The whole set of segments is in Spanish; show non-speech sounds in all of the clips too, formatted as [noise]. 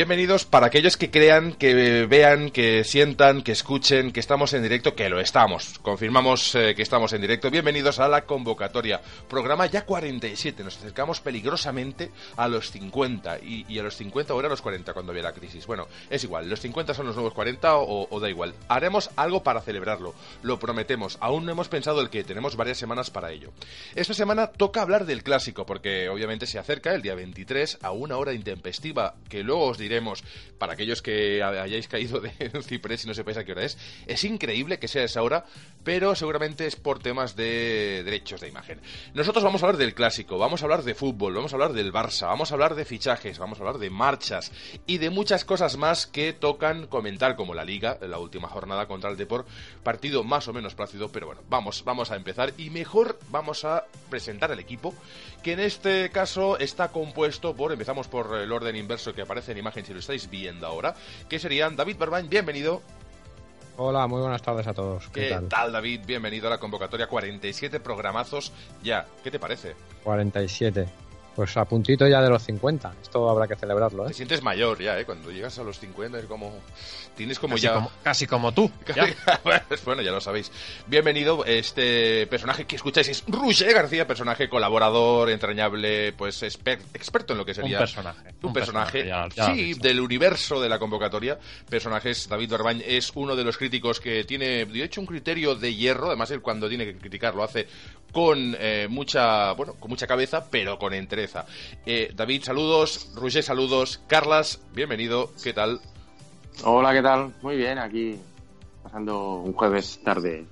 Bienvenidos para aquellos que crean, que vean, que sientan, que escuchen, que estamos en directo, que lo estamos. Confirmamos eh, que estamos en directo. Bienvenidos a la convocatoria. Programa ya 47. Nos acercamos peligrosamente a los 50. Y, a los 50 o era los 40 cuando había la crisis. Bueno, es igual. Los 50 son los nuevos 40 o, o da igual. Haremos algo para celebrarlo. Lo prometemos. Aún no hemos pensado el que tenemos varias semanas para ello. Esta semana toca hablar del clásico, porque obviamente se acerca el día 23 a una hora intempestiva que luego os diremos para aquellos que hayáis caído de [laughs] ciprés y no sepáis a qué hora es. Es increíble que sea esa hora, pero seguramente es por temas de derechos de imagen. Nosotros vamos a hablar del clásico, vamos a hablar de fútbol, vamos a hablar del Barça, vamos a hablar de fichajes, vamos a hablar de marchas y de muchas cosas más que tocan comentar, como la Liga, la última jornada contra el Depor, partido más o menos plácido, pero bueno, vamos, vamos a empezar y mejor vamos a presentar el equipo, que en este caso está compuesto por, empezamos por el orden inverso que aparece en imagen si lo estáis viendo ahora, que serían David Barbañ, bienvenido. Hola, muy buenas tardes a todos. ¿Qué, ¿Qué tal? David? Bienvenido a la convocatoria 47 programazos ya. ¿Qué te parece? 47. Pues a puntito ya de los 50. Esto habrá que celebrarlo, ¿eh? Te sientes mayor ya, ¿eh? Cuando llegas a los 50 es como... Tienes como casi ya... Como, casi como tú. [laughs] [laughs] bueno, ya lo sabéis. Bienvenido. Este personaje que escucháis es Roger García, personaje colaborador, entrañable, pues exper experto en lo que sería... Un personaje. Un, un personaje, personaje ya, ya sí, del universo de la convocatoria. Personajes, David Barbañ es uno de los críticos que tiene, de hecho, un criterio de hierro. Además, él cuando tiene que criticar lo hace con eh, mucha, bueno, con mucha cabeza, pero con Eh, David, saludos. Roger, saludos. Carlas, bienvenido. ¿Qué tal? Hola, ¿qué tal? Muy bien, aquí pasando un jueves tarde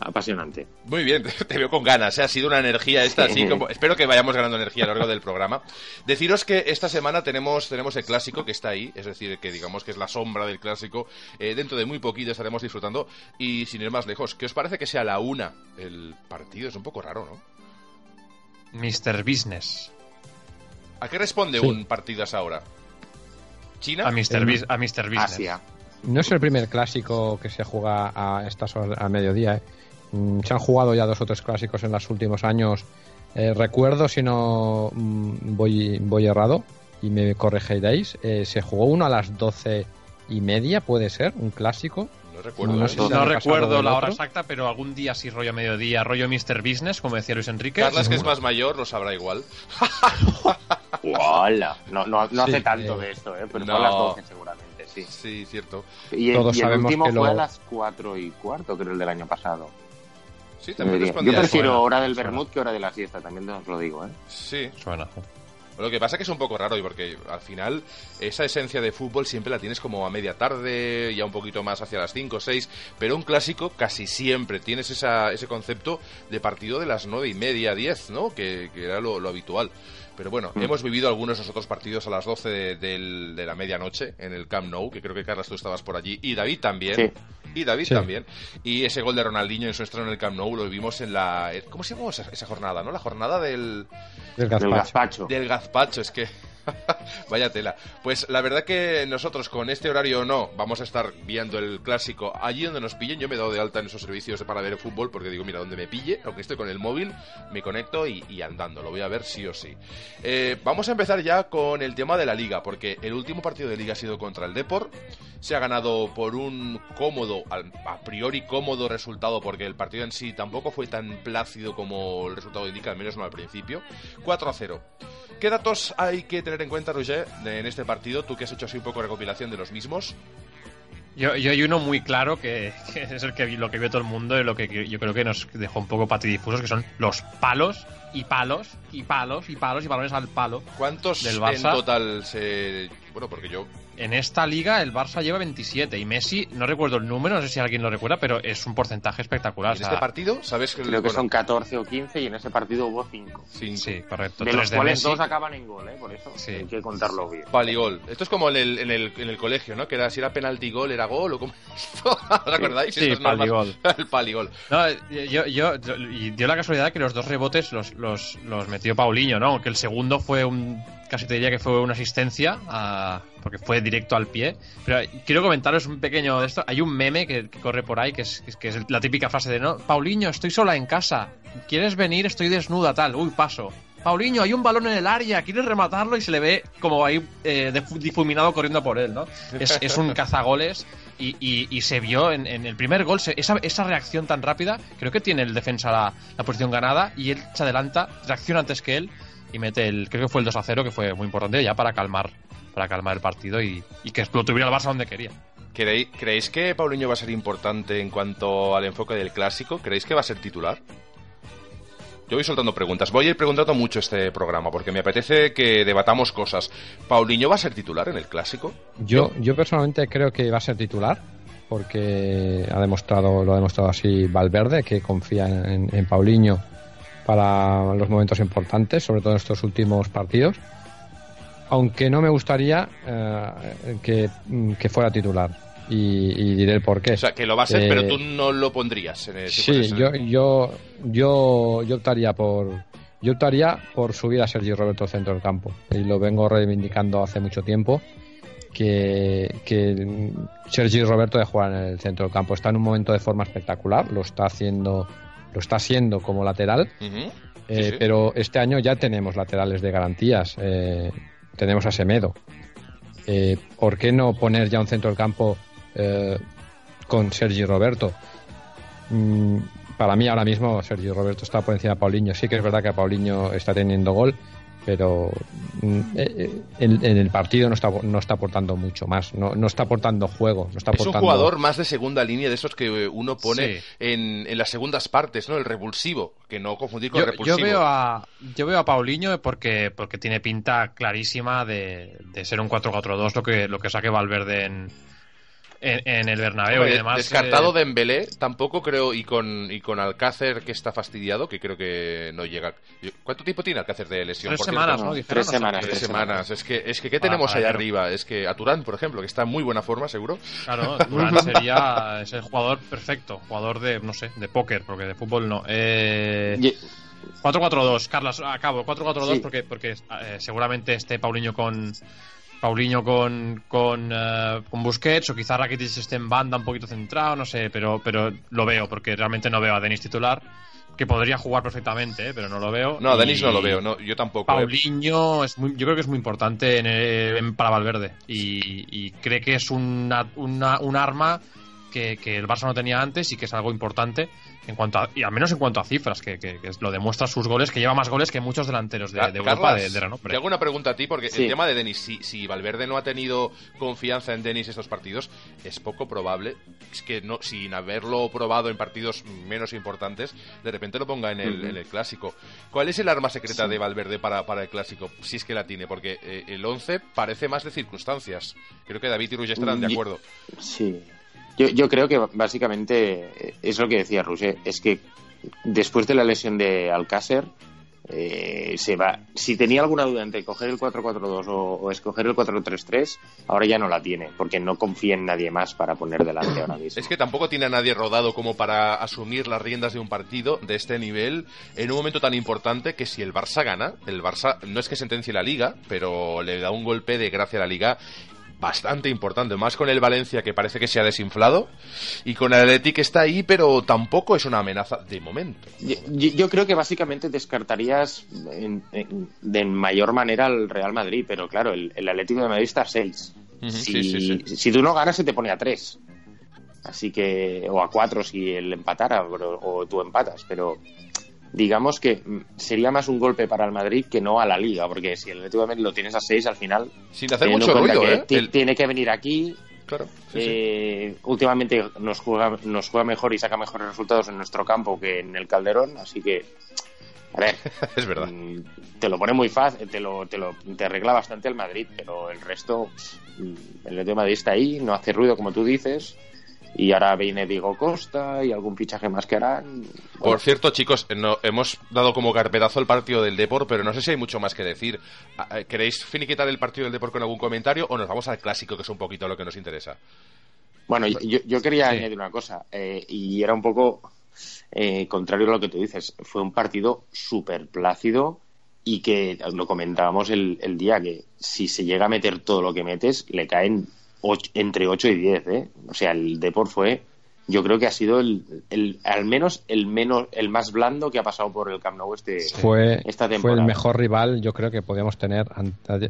apasionante. Muy bien, [laughs] te veo con ganas, ¿eh? ha sido una energía esta, así como... Espero que vayamos ganando energía a lo largo del programa. Deciros que esta semana tenemos, tenemos el clásico que está ahí, es decir, que digamos que es la sombra del clásico. Eh, dentro de muy poquito estaremos disfrutando y sin ir más lejos, ¿qué os parece que sea la una el partido? Es un poco raro, ¿no? Mr. Business. ¿A qué responde sí. un partido a esa hora? ¿China? A Mr. A Mr. Business. Asia. No es el primer clásico que se juega a estas horas a mediodía, ¿eh? Se han jugado ya dos o tres clásicos en los últimos años. Eh, recuerdo, si no mm, voy, voy errado, y me corregiréis, eh, se jugó uno a las doce y media, puede ser, un clásico. No recuerdo, no, ¿eh? si no recuerdo la hora exacta, pero algún día sí rollo mediodía, rollo Mr. Business, como decía Luis Enrique. Carlas, que es más mayor, lo sabrá igual. [laughs] ¡Hola! No, no, no sí, hace tanto de esto, ¿eh? pero no. fue a las 12 seguramente, sí. Sí, cierto. Y, Todos y el sabemos último que fue lo... a las 4 y cuarto, creo, el del año pasado. Sí, también Yo prefiero suena, hora del vermut que hora de la siesta, también os lo digo, ¿eh? Sí. Suena. Lo que pasa es que es un poco raro y porque al final esa esencia de fútbol siempre la tienes como a media tarde, ya un poquito más hacia las 5 o 6, pero un clásico casi siempre tienes esa, ese concepto de partido de las 9 y media, 10, ¿no? Que, que era lo, lo habitual. Pero bueno, mm. hemos vivido algunos de esos otros partidos a las 12 de, de, de, la medianoche en el Camp Nou, que creo que Carlos tú estabas por allí, y David también. Sí. Y David Sí. también. Y ese gol de Ronaldinho en su estreno en el Camp Nou lo vivimos en la... ¿Cómo se llamó esa, esa jornada, no? La jornada del... Del gazpacho. Del gazpacho, es que... [laughs] Vaya tela. Pues la verdad que nosotros con este horario no vamos a estar viendo el clásico allí donde nos pillen. Yo me he dado de alta en esos servicios para ver el fútbol porque digo, mira, donde me pille, aunque estoy con el móvil, me conecto y, andando. Lo voy a ver sí o sí. Eh, vamos a empezar ya con el tema de la liga porque el último partido de liga ha sido contra el Depor. Se ha ganado por un cómodo, a priori cómodo resultado porque el partido en sí tampoco fue tan plácido como el resultado indica, al menos no al principio. 4 a 0. ¿Qué datos hay que tener tener en cuenta, Roger, en este partido, tú que has hecho así un poco recopilación de los mismos? Yo, yo hay uno muy claro que, es el que lo que vio todo el mundo y lo que yo creo que nos dejó un poco patidifusos, que son los palos y palos y palos y palos y balones al palo. ¿Cuántos del Barça? en total se... Bueno, porque yo en esta liga el Barça lleva 27 y Messi, no recuerdo el número, no sé si alguien lo recuerda, pero es un porcentaje espectacular. ¿En este partido? ¿Sabes que Creo que son 14 o 15 y en ese partido hubo 5. Sí, correcto. De los cuales dos acaban en gol, ¿eh? Por eso hay que contarlo bien. Paligol. Esto es como en el, en el, en el colegio, ¿no? Que era si era penalti gol, era gol o como esto. [laughs] ¿Os acordáis? Sí, paligol. [laughs] el paligol. No, yo, yo, y dio la casualidad que los dos rebotes los, los, los metió Paulinho, ¿no? Aunque el segundo fue un casi te diría que fue una asistencia, porque fue directo al pie. Pero quiero comentaros un pequeño de esto. Hay un meme que, corre por ahí, que es, la típica frase de, no, Paulinho, estoy sola en casa. ¿Quieres venir? Estoy desnuda, tal. Uy, paso. Paulinho, hay un balón en el área, ¿quieres rematarlo? Y se le ve como ahí eh, difuminado corriendo por él, ¿no? Es, un cazagoles y, se vio en, el primer gol, esa, reacción tan rápida, creo que tiene el defensa la posición ganada y él se adelanta, reacciona antes que él y mete el, creo que fue el 2 a 0, que fue muy importante ya para calmar, para calmar el partido y, que lo tuviera el Barça donde quería. ¿Creéis, ¿Creéis que Paulinho va a ser importante en cuanto al enfoque del clásico? ¿Creéis que va a ser titular? Yo voy soltando preguntas. Voy a ir preguntando mucho este programa porque me apetece que debatamos cosas. ¿Paulinho va a ser titular en el clásico? Yo, yo personalmente creo que va a ser titular porque ha demostrado, lo ha demostrado así Valverde, que confía en, en Paulinho para los momentos importantes, sobre todo en estos últimos partidos. Aunque no me gustaría eh, que, fuera titular. Y, diré el por qué. O sea, que lo va a ser, pero tú no lo pondrías. En sí, yo, yo, yo, yo optaría por. Yo optaría por subir a Sergio Roberto al centro del campo. Y lo vengo reivindicando hace mucho tiempo. Que, que Sergio Roberto de jugar en el centro del campo. Está en un momento de forma espectacular. Lo está haciendo lo está haciendo como lateral, eh, pero este año ya tenemos laterales de garantías. Eh, tenemos a Semedo. Eh, ¿Por qué no poner ya un centro del campo con Sergi Roberto? Mm, para mí ahora mismo Sergio Roberto está por encima de Paulinho. Sí que es verdad que Paulinho está teniendo gol, pero mm, eh, eh, en, el partido no está, no está aportando mucho más, no, no está aportando juego. No está es un jugador más de segunda línea de esos que uno pone en, en, las segundas partes, ¿no? El revulsivo, que no confundir con yo, repulsivo. Yo veo a, yo veo a Paulinho porque, porque tiene pinta clarísima de, de ser un 4-4-2 lo que, lo que saque Valverde en, en, el Bernabéu y demás. Descartado de eh, Dembélé, tampoco creo, y con, y con Alcácer que está fastidiado, que creo que no llega. ¿Cuánto tiempo tiene Alcácer de lesión? Tres semanas, ¿no? tres semanas. Tres semanas. Es que, es que ¿qué tenemos ahí arriba? Es que a Turán, por ejemplo, que está en muy buena forma, seguro. Claro, [laughs] Turán sería es el jugador perfecto, jugador de, no sé, de póker, porque de fútbol no. Eh... 4-4-2, Carlos, acabo, 4-4-2 porque, porque eh, seguramente esté Paulinho con, Paulinho con, con, uh, con, Busquets o quizá Rakitic esté en banda un poquito centrado, no sé, pero, pero lo veo porque realmente no veo a Denis titular que podría jugar perfectamente, ¿eh? pero no lo veo. No, a Denis no lo veo, no, yo tampoco. ¿eh? Paulinho es muy, yo creo que es muy importante en, para Valverde y, y, cree que es una, una, un arma que, que, el Barça no tenía antes y que es algo importante en cuanto y al menos en cuanto a cifras, que, que, lo demuestra sus goles, que lleva más goles que muchos delanteros de, Europa de, de, renombre. Te hago una pregunta a ti, porque el tema de Denis, si, si, Valverde no ha tenido confianza en Denis estos partidos, es poco probable que no, sin haberlo probado en partidos menos importantes, de repente lo ponga en el, en el clásico. ¿Cuál es el arma secreta de Valverde para, para el clásico? Si es que la tiene, porque eh, el 11 parece más de circunstancias. Creo que David y Ruiz estarán de acuerdo. Sí, yo, creo que básicamente es lo que decía Roger, es que después de la lesión de Alcácer, eh, se va. Si tenía alguna duda entre coger el 4-4-2 o, escoger el 4-3-3, ahora ya no la tiene, porque no confía en nadie más para poner delante ahora mismo. Es que tampoco tiene a nadie rodado como para asumir las riendas de un partido de este nivel en un momento tan importante que si el Barça gana, el Barça no es que sentencie la liga, pero le da un golpe de gracia a la liga bastante importante, más con el Valencia que parece que se ha desinflado y con el Athletic que está ahí, pero tampoco es una amenaza de momento. Yo, creo que básicamente descartarías de mayor manera al Real Madrid, pero claro, el, el Atlético de Madrid está a 6. si, tú no ganas se te pone a 3. Así que, o a 4 si él empatara, o, tú empatas, pero digamos que mm, sería más un golpe para el Madrid que no a la Liga, porque si el Atlético de Madrid lo tienes a 6 al final... Sin hacer mucho ruido, ¿eh? Tiene que venir aquí, Claro. Eh, últimamente nos juega, nos juega mejor y saca mejores resultados en nuestro campo que en el Calderón, así que a ver, [laughs] es verdad. Mm, te lo pone muy fácil, te lo, te lo te arregla bastante el Madrid, pero el resto, el Atlético de Madrid está ahí, no hace ruido como tú dices. Y ahora viene Diego Costa y algún fichaje más que harán. Por cierto, chicos, no, hemos dado como carpetazo el partido del Depor, pero no sé si hay mucho más que decir. Ah, eh, ¿Queréis finiquitar el partido del Depor con algún comentario o nos vamos al clásico, que es un poquito lo que nos interesa? Bueno, yo, quería añadir una cosa, eh, y era un poco eh, contrario a lo que tú dices, fue un partido súper plácido y que lo comentábamos el, día que si se llega a meter todo lo que metes, le caen entre 8 y 10. ¿eh? O sea, el Deport fue, yo creo que ha sido el, al menos el menos el más blando que ha pasado por el Camp Nou este, fue, esta temporada. Fue el mejor rival, yo creo que podíamos tener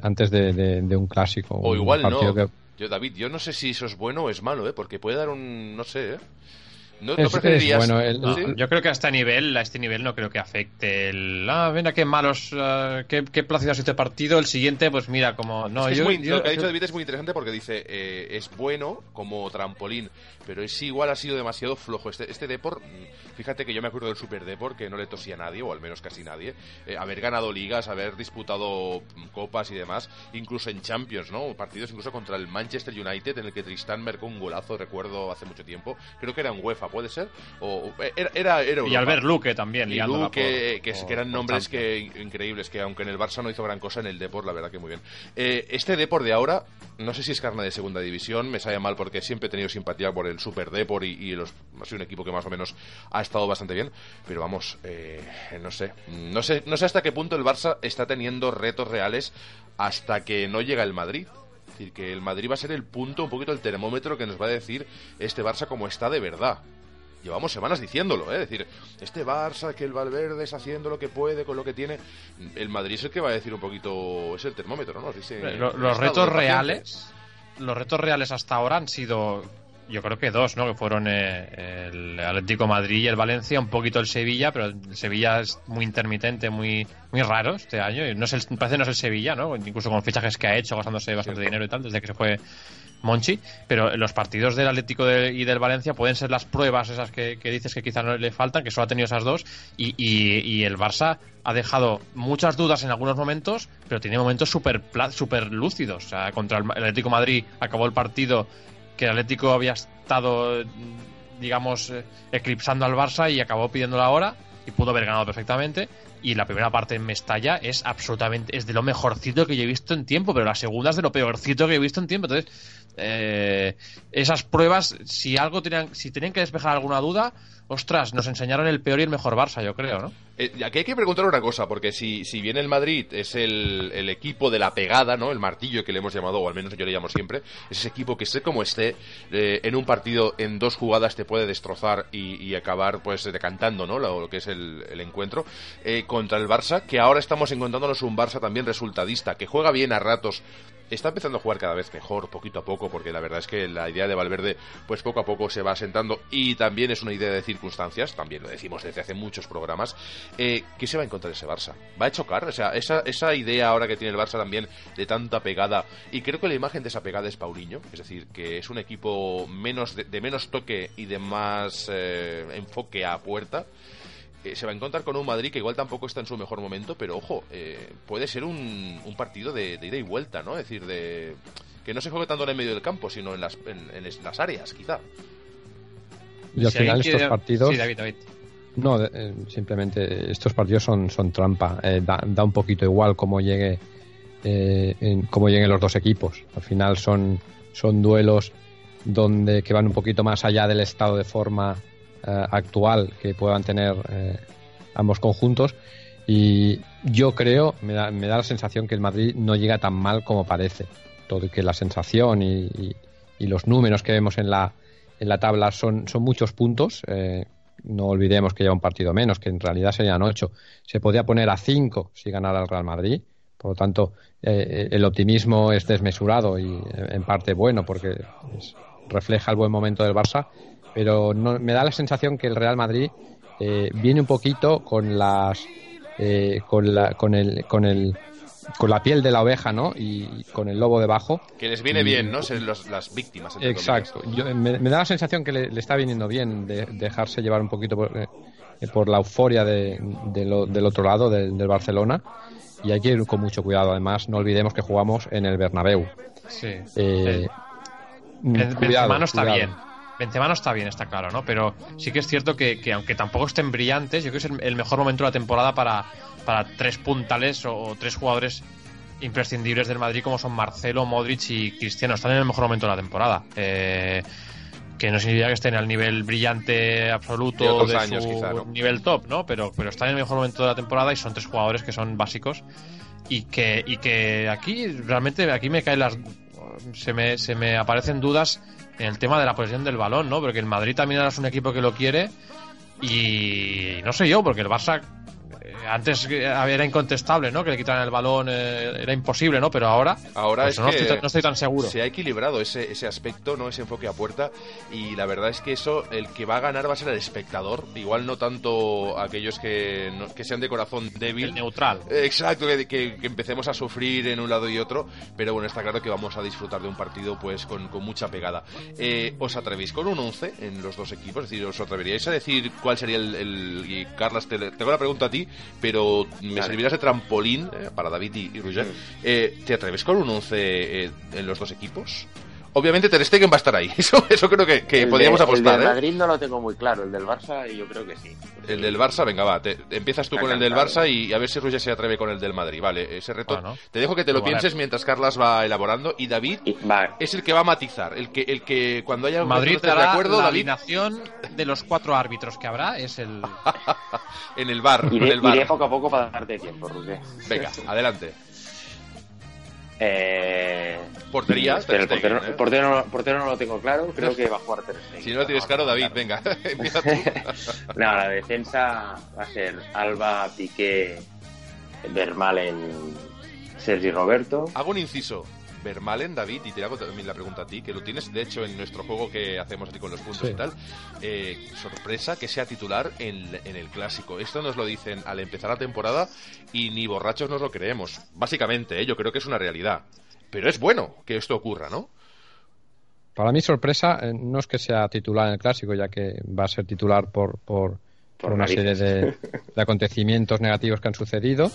antes de, un clásico. O igual no. Yo, David, yo no sé si eso es bueno o es malo, ¿eh? porque puede dar un, no sé, ¿eh? ¿No, preferirías? bueno, Yo creo que a este nivel, a este nivel no creo que afecte el. Ah, mira qué malos, uh, qué, qué plácido ha sido este partido. El siguiente, pues mira, como. No, yo, lo que ha dicho David es muy interesante porque dice eh, es bueno como trampolín, pero es igual ha sido demasiado flojo. Este, este Deport, mm, fíjate que yo me acuerdo del Super Deport que no le tosía a nadie, o al menos casi nadie, eh, haber ganado ligas, haber disputado mm, copas y demás, incluso en Champions, ¿no? Partidos incluso contra el Manchester United en el que Tristán marcó un golazo, recuerdo hace mucho tiempo. Creo que era en UEFA puede ser. O, era, era, y Albert Luque también. Y Luque, que, eran nombres que increíbles, que aunque en el Barça no hizo gran cosa, en el Deport la verdad que muy bien. Eh, este Deport de ahora, no sé si es carne de segunda división, me sale mal porque siempre he tenido simpatía por el Super Deport y, los, ha sido un equipo que más o menos ha estado bastante bien, pero vamos, eh, no sé, no sé, no sé hasta qué punto el Barça está teniendo retos reales hasta que no llega el Madrid decir, que el Madrid va a ser el punto, un poquito el termómetro que nos va a decir este Barça como está de verdad llevamos semanas diciéndolo, ¿eh? Es decir, este Barça, que el Valverde es haciendo lo que puede con lo que tiene, el Madrid es el que va a decir un poquito, es el termómetro, ¿no? los retos reales, los retos reales hasta ahora han sido, yo creo que dos, ¿no? Que fueron eh, el Atlético Madrid y el Valencia, un poquito el Sevilla, pero el Sevilla es muy intermitente, muy muy raro este año. No es el, parece no es el Sevilla, ¿no? Incluso con fichajes que ha hecho, gastándose bastante dinero y tal, desde que se fue Monchi, pero los partidos del Atlético y del Valencia pueden ser las pruebas esas que, dices que quizá no le faltan, que solo ha tenido esas dos, y, y, el Barça ha dejado muchas dudas en algunos momentos, pero tiene momentos súper super lúcidos. O sea, contra el Atlético Madrid acabó el partido que el Atlético había estado, digamos, eh, eclipsando al Barça y acabó pidiendo la hora y pudo haber ganado perfectamente. Y la primera parte en Mestalla es absolutamente, es de lo mejorcito que yo he visto en tiempo, pero la segunda es de lo peorcito que he visto en tiempo. Entonces, eh, esas pruebas, si algo tenían, si tenían que despejar alguna duda, ostras, nos enseñaron el peor y el mejor Barça, yo creo, ¿no? Eh, aquí hay que preguntar una cosa, porque si, si bien el Madrid es el, el, equipo de la pegada, ¿no? El martillo que le hemos llamado, o al menos yo le llamo siempre, es ese equipo que esté como esté, eh, en un partido, en dos jugadas te puede destrozar y, acabar, pues, decantando, ¿no? Lo, que es el, el encuentro. Eh, contra el Barça, que ahora estamos encontrándonos un Barça también resultadista, que juega bien a ratos, está empezando a jugar cada vez mejor, poquito a poco, porque la verdad es que la idea de Valverde, pues poco a poco se va asentando y también es una idea de circunstancias, también lo decimos desde hace muchos programas. Eh, ¿Qué se va a encontrar ese Barça? ¿Va a chocar? O sea, esa, esa idea ahora que tiene el Barça también de tanta pegada, y creo que la imagen de esa pegada es Paulinho, es decir, que es un equipo menos de, menos toque y de más eh, enfoque a puerta. Eh, se va a encontrar con un Madrid que igual tampoco está en su mejor momento, pero ojo, eh, puede ser un, un partido de, ida y vuelta, ¿no? Es decir, de que no se juegue tanto en el medio del campo, sino en las, en, las áreas, quizá. Y al final estos partidos... No, eh, simplemente estos partidos son, son trampa. da, da, un poquito igual cómo llegue en, cómo lleguen los dos equipos. Al final son, son duelos donde que van un poquito más allá del estado de forma eh, actual que puedan tener eh, ambos conjuntos. Y yo creo, me da, me da, la sensación que el Madrid no llega tan mal como parece. Todo que la sensación y, los números que vemos en la, en la tabla son, son muchos puntos. Eh, no olvidemos que lleva un partido menos, que en realidad serían ocho. Se podría poner a cinco si ganara el Real Madrid. Por lo tanto, el optimismo es desmesurado y en parte bueno porque refleja el buen momento del Barça pero no, me da la sensación que el Real Madrid eh, viene un poquito con las eh, con la con el con el con la piel de la oveja, ¿no? Y con el lobo debajo. Que les viene bien, ¿no? Ser los, las víctimas. entre Exacto. Yo- me, me da la sensación que le, le está viniendo bien de, dejarse llevar un poquito por, eh, por la euforia de, de lo- del otro lado, del, del Barcelona. Y hay que ir con mucho cuidado. Además, no olvidemos que jugamos en el Bernabéu. Sí. Eh, Eh, mm, cuidado, Benzema no está cuidado. bien. Benzema no está bien, está claro, ¿no? Pero sí que es cierto que, que aunque tampoco estén brillantes, yo creo que es el, el mejor momento de la temporada para, para tres puntales o, o tres jugadores imprescindibles del Madrid como son Marcelo, Modric y Cristiano. Están en el mejor momento de la temporada. Eh, que no significa que estén al nivel brillante absoluto De años, su quizá, ¿no? nivel top, ¿no? Pero, pero están en el mejor momento de la temporada y son tres jugadores que son básicos y que, y que aquí realmente aquí me caen las se me, se me aparecen dudas en el tema de la posesión del balón, ¿no? Porque el Madrid también ahora es un equipo que lo quiere y no sé yo, porque el Barça antes eh, era incontestable, ¿no? Que le quitaran el balón eh, era imposible, ¿no? Pero ahora, Ahora pues es no, que estoy, tan- no estoy tan seguro. Se ha equilibrado ese, ese aspecto, ¿no? Ese enfoque a puerta. Y la verdad es que eso, el que va a ganar va a ser el espectador. Igual no tanto aquellos que, no- que sean de corazón débil. El neutral. Eh, Exacto, que, que- que empecemos a sufrir en un lado y otro, pero bueno, está claro que vamos a disfrutar de un partido pues con, con mucha pegada. Eh, ¿Os atrevéis con un 11 en los dos equipos? Es decir, ¿os atreveríais a decir cuál sería el... el- y Carlas, te, tengo la pregunta a ti, pero me Vale. servirás de trampolín eh, para David y, y Roger. Eh, ¿Te atreves con un 11 eh, en los dos equipos? Obviamente Ter Stegen va a estar ahí, [laughs] eso, eso creo que, que El de- podríamos apostar. El del ¿eh? Madrid no lo tengo muy claro, el del Barça yo creo que sí. El del Barça, venga, va. te- empiezas tú Está con el del. Barça y a ver si Roger se atreve con el del Madrid. Vale, ese reto. Bueno. te dejo que te lo pienses mientras Carlas va elaborando. Y David Y- es el que va a matizar. El que, el que cuando haya un Madrid de acuerdo, la David, de los cuatro árbitros que habrá es el [laughs] en el bar. En iré, el bar. iré poco a poco para darte tiempo, Roger. Venga, adelante. Eh, Portería, espera, el Ter portero, Stegen, ¿eh? portero, no- portero no lo tengo claro, creo que va a jugar Ter Stegen. Si no lo tienes claro, David, venga. [laughs] [laughs] No, la defensa va a ser Alba, Piqué, Vermalen, Sergi Roberto. Hago un inciso. Vermalen, David, y te hago también la pregunta a ti, que lo tienes de hecho en nuestro juego que hacemos aquí con los puntos Sí. y tal. Eh, sorpresa que sea titular en, en el clásico. Esto nos lo dicen al empezar la temporada y ni borrachos nos lo creemos. Básicamente, ¿eh? yo creo que es una realidad. Pero es bueno que esto ocurra, ¿no? Para mí, sorpresa, eh, no es que sea titular en el clásico, ya que va a ser titular por, por, por Por una serie de, de [laughs] acontecimientos negativos que han sucedido.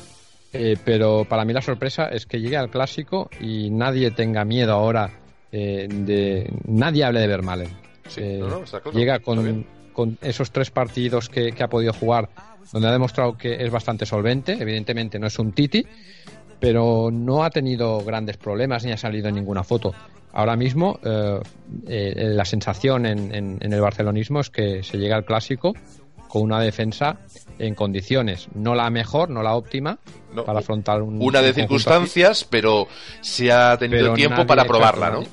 Eh, pero para mí la sorpresa es que llegue al clásico y nadie tenga miedo ahora eh, de. Nadie hable de Vermalen. Sí, Eh, no, no, está claro, llega con, con esos tres partidos que, que ha podido jugar, donde ha demostrado que es bastante solvente. Evidentemente no es un Titi, pero no ha tenido grandes problemas ni ha salido en ninguna foto. Ahora mismo eh, la sensación en, en- en el barcelonismo es que se llega al clásico con una defensa en condiciones, no la mejor, no la óptima, No, para afrontar un Una de un circunstancias, pero se ha tenido tiempo para probarla, ¿no?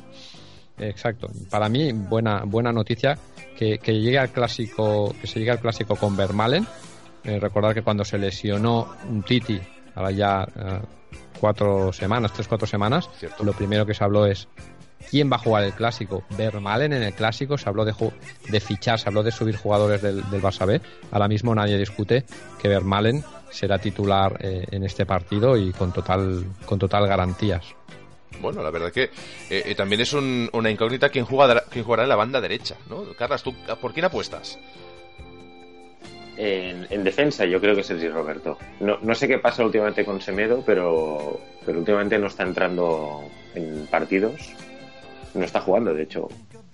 Exacto. Para mí, buena, buena noticia que, que llegue al clásico, que se llegue al clásico con Vermalen. Eh, recordar que cuando se lesionó un Titi, ahora ya eh, cuatro semanas, tres, cuatro semanas, Cierto. lo primero que se habló es quién va a jugar el clásico. Vermalen en el clásico, se habló de, ju- de fichar, se habló de subir jugadores del, del Barça B. Ahora mismo nadie discute que Vermalen será titular eh, en este partido y con total, con total garantías. Bueno, la verdad que eh, eh, también es un- una incógnita quién jugará, quién jugará en la banda derecha, ¿no? Carlas, ¿tú por quién apuestas? En, en defensa yo creo que Sergi Roberto. No, no sé qué pasa últimamente con Semedo, pero, pero últimamente no está entrando en partidos. No está jugando, de hecho.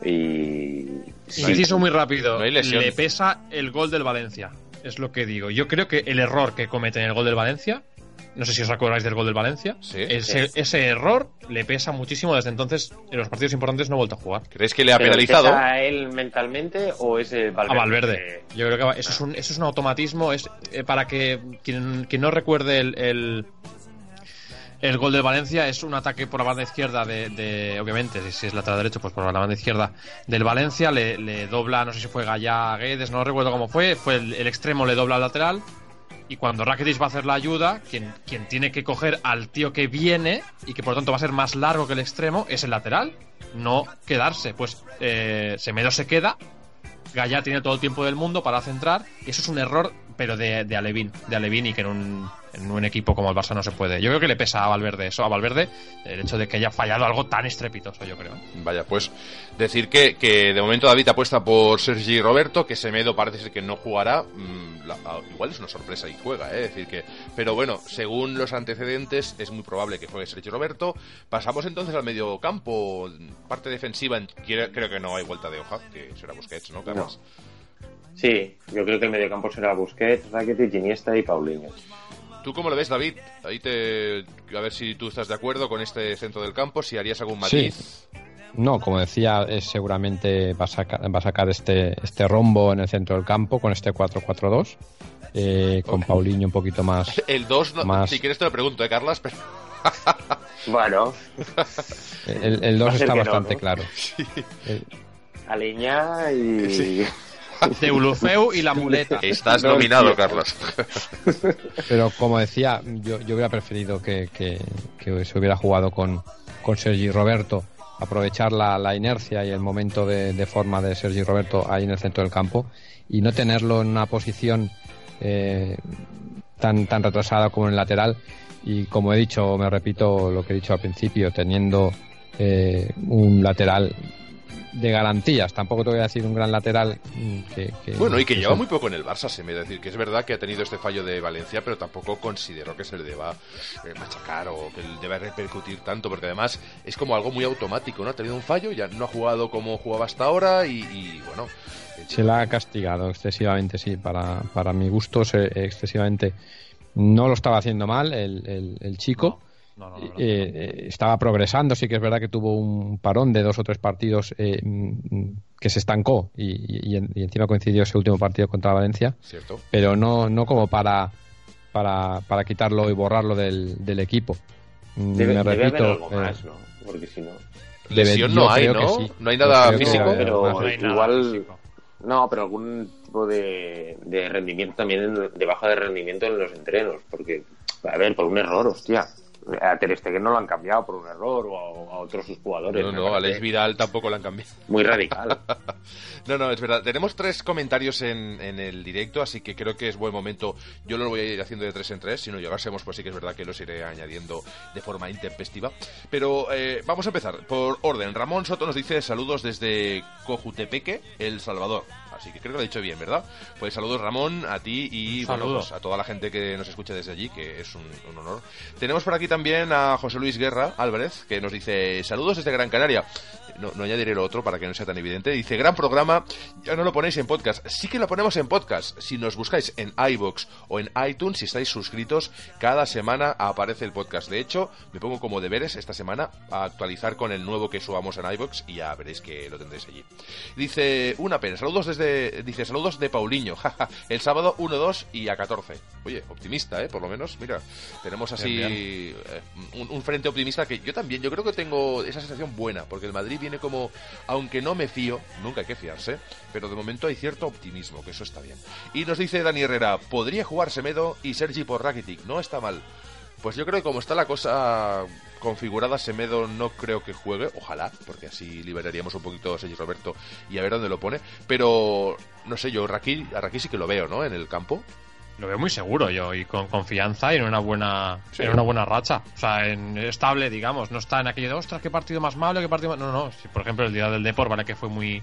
Y... sí, Inciso muy rápido. No hay. Le pesa el gol del Valencia. Es lo que digo. Yo creo que el error que cometen en el gol del Valencia, no sé si os acordáis del gol del Valencia, Sí. ese, ese error le pesa muchísimo. Desde entonces, en los partidos importantes no ha vuelto a jugar. ¿Crees que le ha ¿Pero le penalizado? pesa a él mentalmente o es el A Valverde? Valverde. Yo creo que eso es un, eso es un automatismo. Es eh, para que quien, quien no recuerde el, el, el gol del Valencia, es un ataque por la banda izquierda de, de- obviamente, si- es lateral derecho, pues por la banda izquierda del Valencia. Le, dobla, no sé si fue Gallá Guedes, no recuerdo cómo fue. Fue el, extremo, le dobla al lateral. Y cuando Rakitic va a hacer la ayuda, quien, quien tiene que coger al tío que viene y que por tanto va a ser más largo que el extremo es el lateral, no quedarse. Pues eh, Semedo se queda Gaya tiene todo el tiempo del mundo para centrar, y eso es un error, pero de, de Alevín, de Alevín y que en un, en un equipo como el Barça no se puede. Yo creo que le pesa a Valverde eso, a Valverde, el hecho de que haya fallado algo tan estrepitoso, yo creo. Vaya, pues decir que, que de momento David apuesta por Sergi Roberto, que Semedo parece ser que no jugará. mm, la- ah, igual es una sorpresa y juega, ¿eh? decir que, pero bueno, según los antecedentes, es muy probable que juegue Sergi Roberto. Pasamos entonces al medio campo, parte defensiva. en- quiere- creo que no hay vuelta de hoja, que será Busquets, ¿no, Carlos? Sí, yo creo que el mediocampo será Busquets, Rakitic, Iniesta y Paulinho. ¿Tú cómo lo ves, David? Ahí te. A ver si tú estás de acuerdo con este centro del campo, si harías algún matiz. No, como decía, es seguramente va a sacar, va a sacar este, este rombo en el centro del campo con este 4-4-2, eh, con. Paulinho un poquito más. [laughs] El 2, no, Más. si quieres te lo pregunto, ¿eh, Carlas? Pero... [laughs] [laughs] Bueno, El, el Va a 2 ser está no, bastante ¿no? claro. El- Aliña y... [laughs] Deulofeu y la muleta. Estás No, nominado, tío. Carlos. [laughs] pero como decía, yo, yo hubiera preferido que, que- que se hubiera jugado con, con Sergi Roberto, aprovechar la, la inercia y el momento de, de forma de Sergi Roberto ahí en el centro del campo y no tenerlo en una posición eh, tan, tan retrasada como en el lateral. Y como he dicho, me repito lo que he dicho al principio, teniendo eh, un lateral de garantías. Tampoco te voy a decir un gran lateral mm, que, que- Bueno, y que que lleva muy poco en el Barça, se me da decir que es verdad que ha tenido este fallo de Valencia, pero tampoco considero que se le deba eh, machacar o que le deba repercutir tanto, porque además es como algo muy automático, ¿no? Ha tenido un fallo, ya no ha jugado como jugaba hasta ahora y, y, bueno. eh, Se la ha castigado excesivamente, sí, para, para mi gusto, se- excesivamente. No lo estaba haciendo mal el, el- el chico. No, no, no, no. Eh, eh, estaba progresando, sí que es verdad que tuvo un parón de dos o tres partidos eh, mm, que se estancó y, y- y en- y encima coincidió ese último partido contra Valencia, Cierto. pero no, no como para, para, para quitarlo y borrarlo del, del equipo. Mm, Debe, Me debe haber algo eh, más, ¿no? Porque si no... Lesión yo no hay, ¿no? sí. No hay nada creo físico. haber Pero-. No hay nada igual- físico. No, pero algún tipo de, de rendimiento también, en- de baja de rendimiento en los entrenos. Porque, a ver, por un error, hostia. A Ter Stegen no lo han cambiado por un error o a, a otros sus jugadores. No, no, Alex Vidal tampoco lo han cambiado. Muy radical. [laughs] No, no, es verdad. Tenemos tres comentarios en, en el directo, así que creo que es buen momento. Yo no lo voy a ir haciendo de tres en tres. Si no llegásemos, pues sí que es verdad que los iré añadiendo de forma intempestiva. Pero eh, vamos a empezar por orden. Ramón Soto nos dice saludos desde Cojutepeque, El Salvador. Así que creo que lo he dicho bien, ¿verdad? Pues saludos Ramón, a ti y bueno, pues, a toda la gente que nos escucha desde allí, que es un, un honor. Tenemos por aquí también a José Luis Guerra Álvarez, que nos dice saludos desde Gran Canaria. No, no añadiré lo otro para que no sea tan evidente. Dice, gran programa, ya no lo ponéis en podcast. Sí que lo ponemos en podcast. Si nos buscáis en iBox o en iTunes, si estáis suscritos, cada semana aparece el podcast. De hecho, me pongo como deberes esta semana a actualizar con el nuevo que subamos en iBox y ya veréis que lo tendréis allí. Dice, una pena, saludos desde, dice, saludos de Paulinho, [laughs] el sábado 1, 2 y a 14. Oye, optimista, ¿eh? Por lo menos, mira, tenemos así Bien, eh, un, un frente optimista que yo también, yo creo que tengo esa sensación buena, porque el Madrid viene como, aunque no me fío, nunca hay que fiarse, pero de momento hay cierto optimismo, que eso está bien. Y nos dice Dani Herrera, podría jugar Semedo y Sergi por Rakitic, no está mal. Pues yo creo que como está la cosa configurada, Semedo no creo que juegue, ojalá, porque así liberaríamos un poquito a Sergi Roberto y a ver dónde lo pone. Pero no sé, yo Raki, a Raki sí que lo veo, ¿no? En el campo. Lo veo muy seguro yo y con confianza y en una buena Sí. en una buena racha. O sea, en estable, digamos. No está en aquello de, ostras, qué partido más malo, qué partido más... No, no. Si, por ejemplo, el día del Depor, vale que fue muy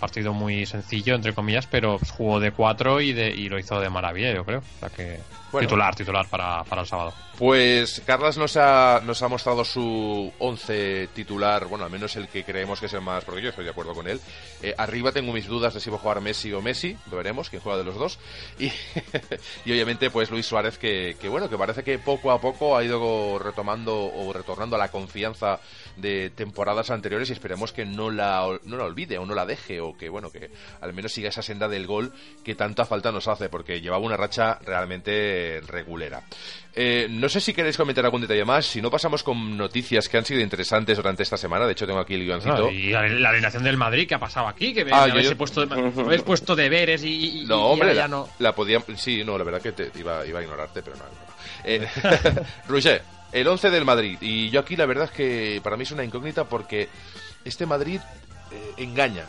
partido muy sencillo, entre comillas, pero pues, jugó de cuatro y, de, y lo hizo de maravilla, yo creo. O sea que Bueno. titular, titular para, para el sábado. Pues Carlas nos ha, nos ha mostrado su 11 titular, bueno, al menos el que creemos que es el más, porque yo estoy de acuerdo con él. Eh, arriba tengo mis dudas de si va a jugar Messi o Messi, lo veremos, quién juega de los dos. Y, [laughs] y obviamente, pues Luis Suárez, que, que bueno, que parece que poco a poco ha ido retomando o retornando a la confianza de temporadas anteriores y esperemos que no la, no la olvide o no la deje o que, bueno, que al menos siga esa senda del gol que tanta falta nos hace, porque llevaba una racha realmente regulera. Eh, no sé si queréis comentar algún detalle más. Si no, pasamos con noticias que han sido interesantes durante esta semana. De hecho, tengo aquí el guioncito. Y la, alineación del Madrid, ¿qué ha pasado aquí? Que Ah, habéis, yo- puesto, habéis puesto deberes y, y- No, hombre, ya la, no. la podía. Sí, no, la verdad que te, iba, iba a ignorarte, pero no. no. Eh, [laughs] Roger, el 11 del Madrid. Y yo aquí la verdad es que para mí es una incógnita porque este Madrid eh, engaña.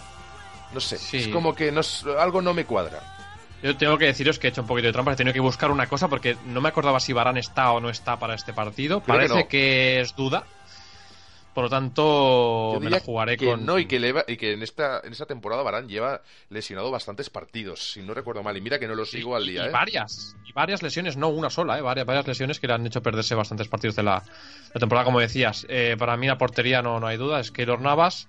No sé, Sí. es como que no es- algo no me cuadra. Yo tengo que deciros que he hecho un poquito de trampa, he tenido que buscar una cosa porque no me acordaba si Barán está o no está para este partido. Creo que Parece no. que, es duda. Por lo tanto, me la jugaré que con. no y que, le va- y que en esta en esta temporada Barán lleva lesionado bastantes partidos, si no recuerdo mal. Y mira que no lo sigo al día, y ¿eh? varias. Y varias lesiones, no una sola, ¿eh? varias, varias lesiones que le han hecho perderse bastantes partidos de la, la temporada, como decías. Eh, para mí la portería no, no hay duda, es Keylor Navas,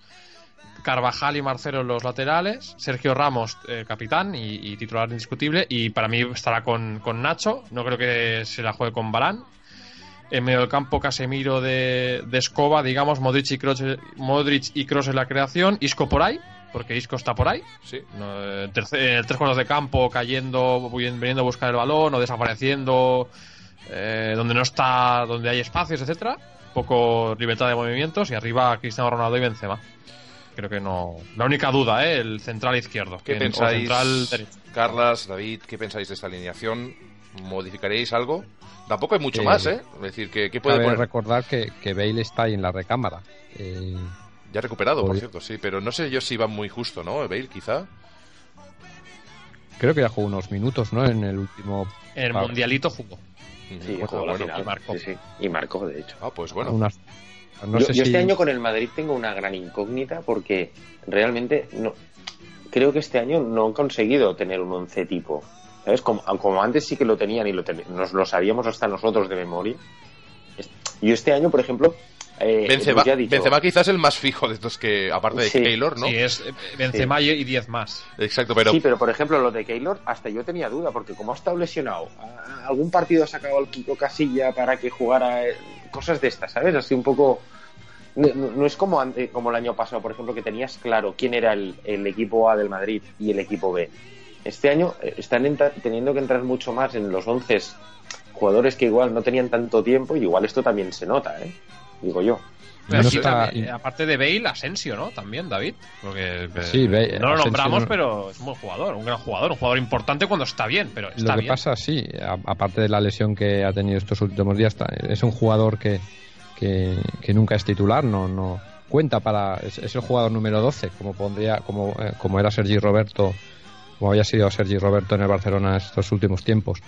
Carvajal y Marcelo en los laterales, Sergio Ramos, eh, capitán y, y titular indiscutible, y para mí estará con, con Nacho, no creo que se la juegue con Balán. En medio del campo, Casemiro de, de escoba, digamos, Modric y Kroos Modric y Kroos en la creación, Isco por ahí, porque Isco está por ahí. Sí. No, el tres cuartos de campo cayendo, viniendo a buscar el balón o desapareciendo eh, donde no está, donde hay espacios, etcétera. Poco libertad de movimientos y arriba Cristiano Ronaldo y Benzema. Creo que no. La única duda, ¿eh? el central izquierdo. ¿Qué pensáis, central derecho. Carlas, David, qué pensáis de esta alineación? ¿Modificaréis algo? Tampoco hay mucho Eh, más, ¿eh? Es decir, que ¿qué puede Cabe poner? recordar que, que Bale está ahí en la recámara. Eh, Ya recuperado, por cierto, sí, pero no sé yo si va muy justo, ¿no? Bale, quizá. creo que ya jugó unos minutos, ¿no? En el último. En el mundialito jugó. Sí, jugó la bueno. final. y marcó. Sí, sí. Y marcó, de hecho. Ah, pues bueno. unas- no yo sé yo si- este año con el Madrid tengo una gran incógnita porque realmente no creo que este año no han conseguido tener un once tipo. ¿Sabes? Como, como antes sí que lo tenían y lo ten- nos lo sabíamos hasta nosotros de memoria. Yo este año, por ejemplo, eh, Benzema, dicho- Benzema quizás el más fijo de estos que, aparte de Sí. Taylor, ¿no? Sí, es eh, Benzema y y 10 más. Exacto, pero Sí, pero por ejemplo, lo de Keylor, hasta yo tenía duda, porque como ha estado lesionado, algún partido ha sacado al Kiko Casilla para que jugara eh, cosas de estas, ¿sabes? Así un poco. No, es como, como el año pasado, por ejemplo, que tenías claro quién era el, el equipo A del Madrid y el equipo B. Este año eh, están teniendo que entrar mucho más en los 11 jugadores que igual no tenían tanto tiempo y igual esto también se nota, ¿eh? Digo yo. Pero No sí, está- también, aparte de Bale, Asensio, ¿no? También, David. Porque eh, Sí, Bale- no lo Asensio nombramos, no- pero es un buen jugador, un gran jugador, un jugador importante cuando está bien, pero está Lo que bien. pasa, sí, aparte de la lesión que ha tenido estos últimos días, es un jugador que, que, que nunca es titular, no, no cuenta para. Es, es el jugador número 12, como pondría, como, eh, como era Sergi Roberto, como había sido Sergi Roberto en el Barcelona estos últimos tiempos.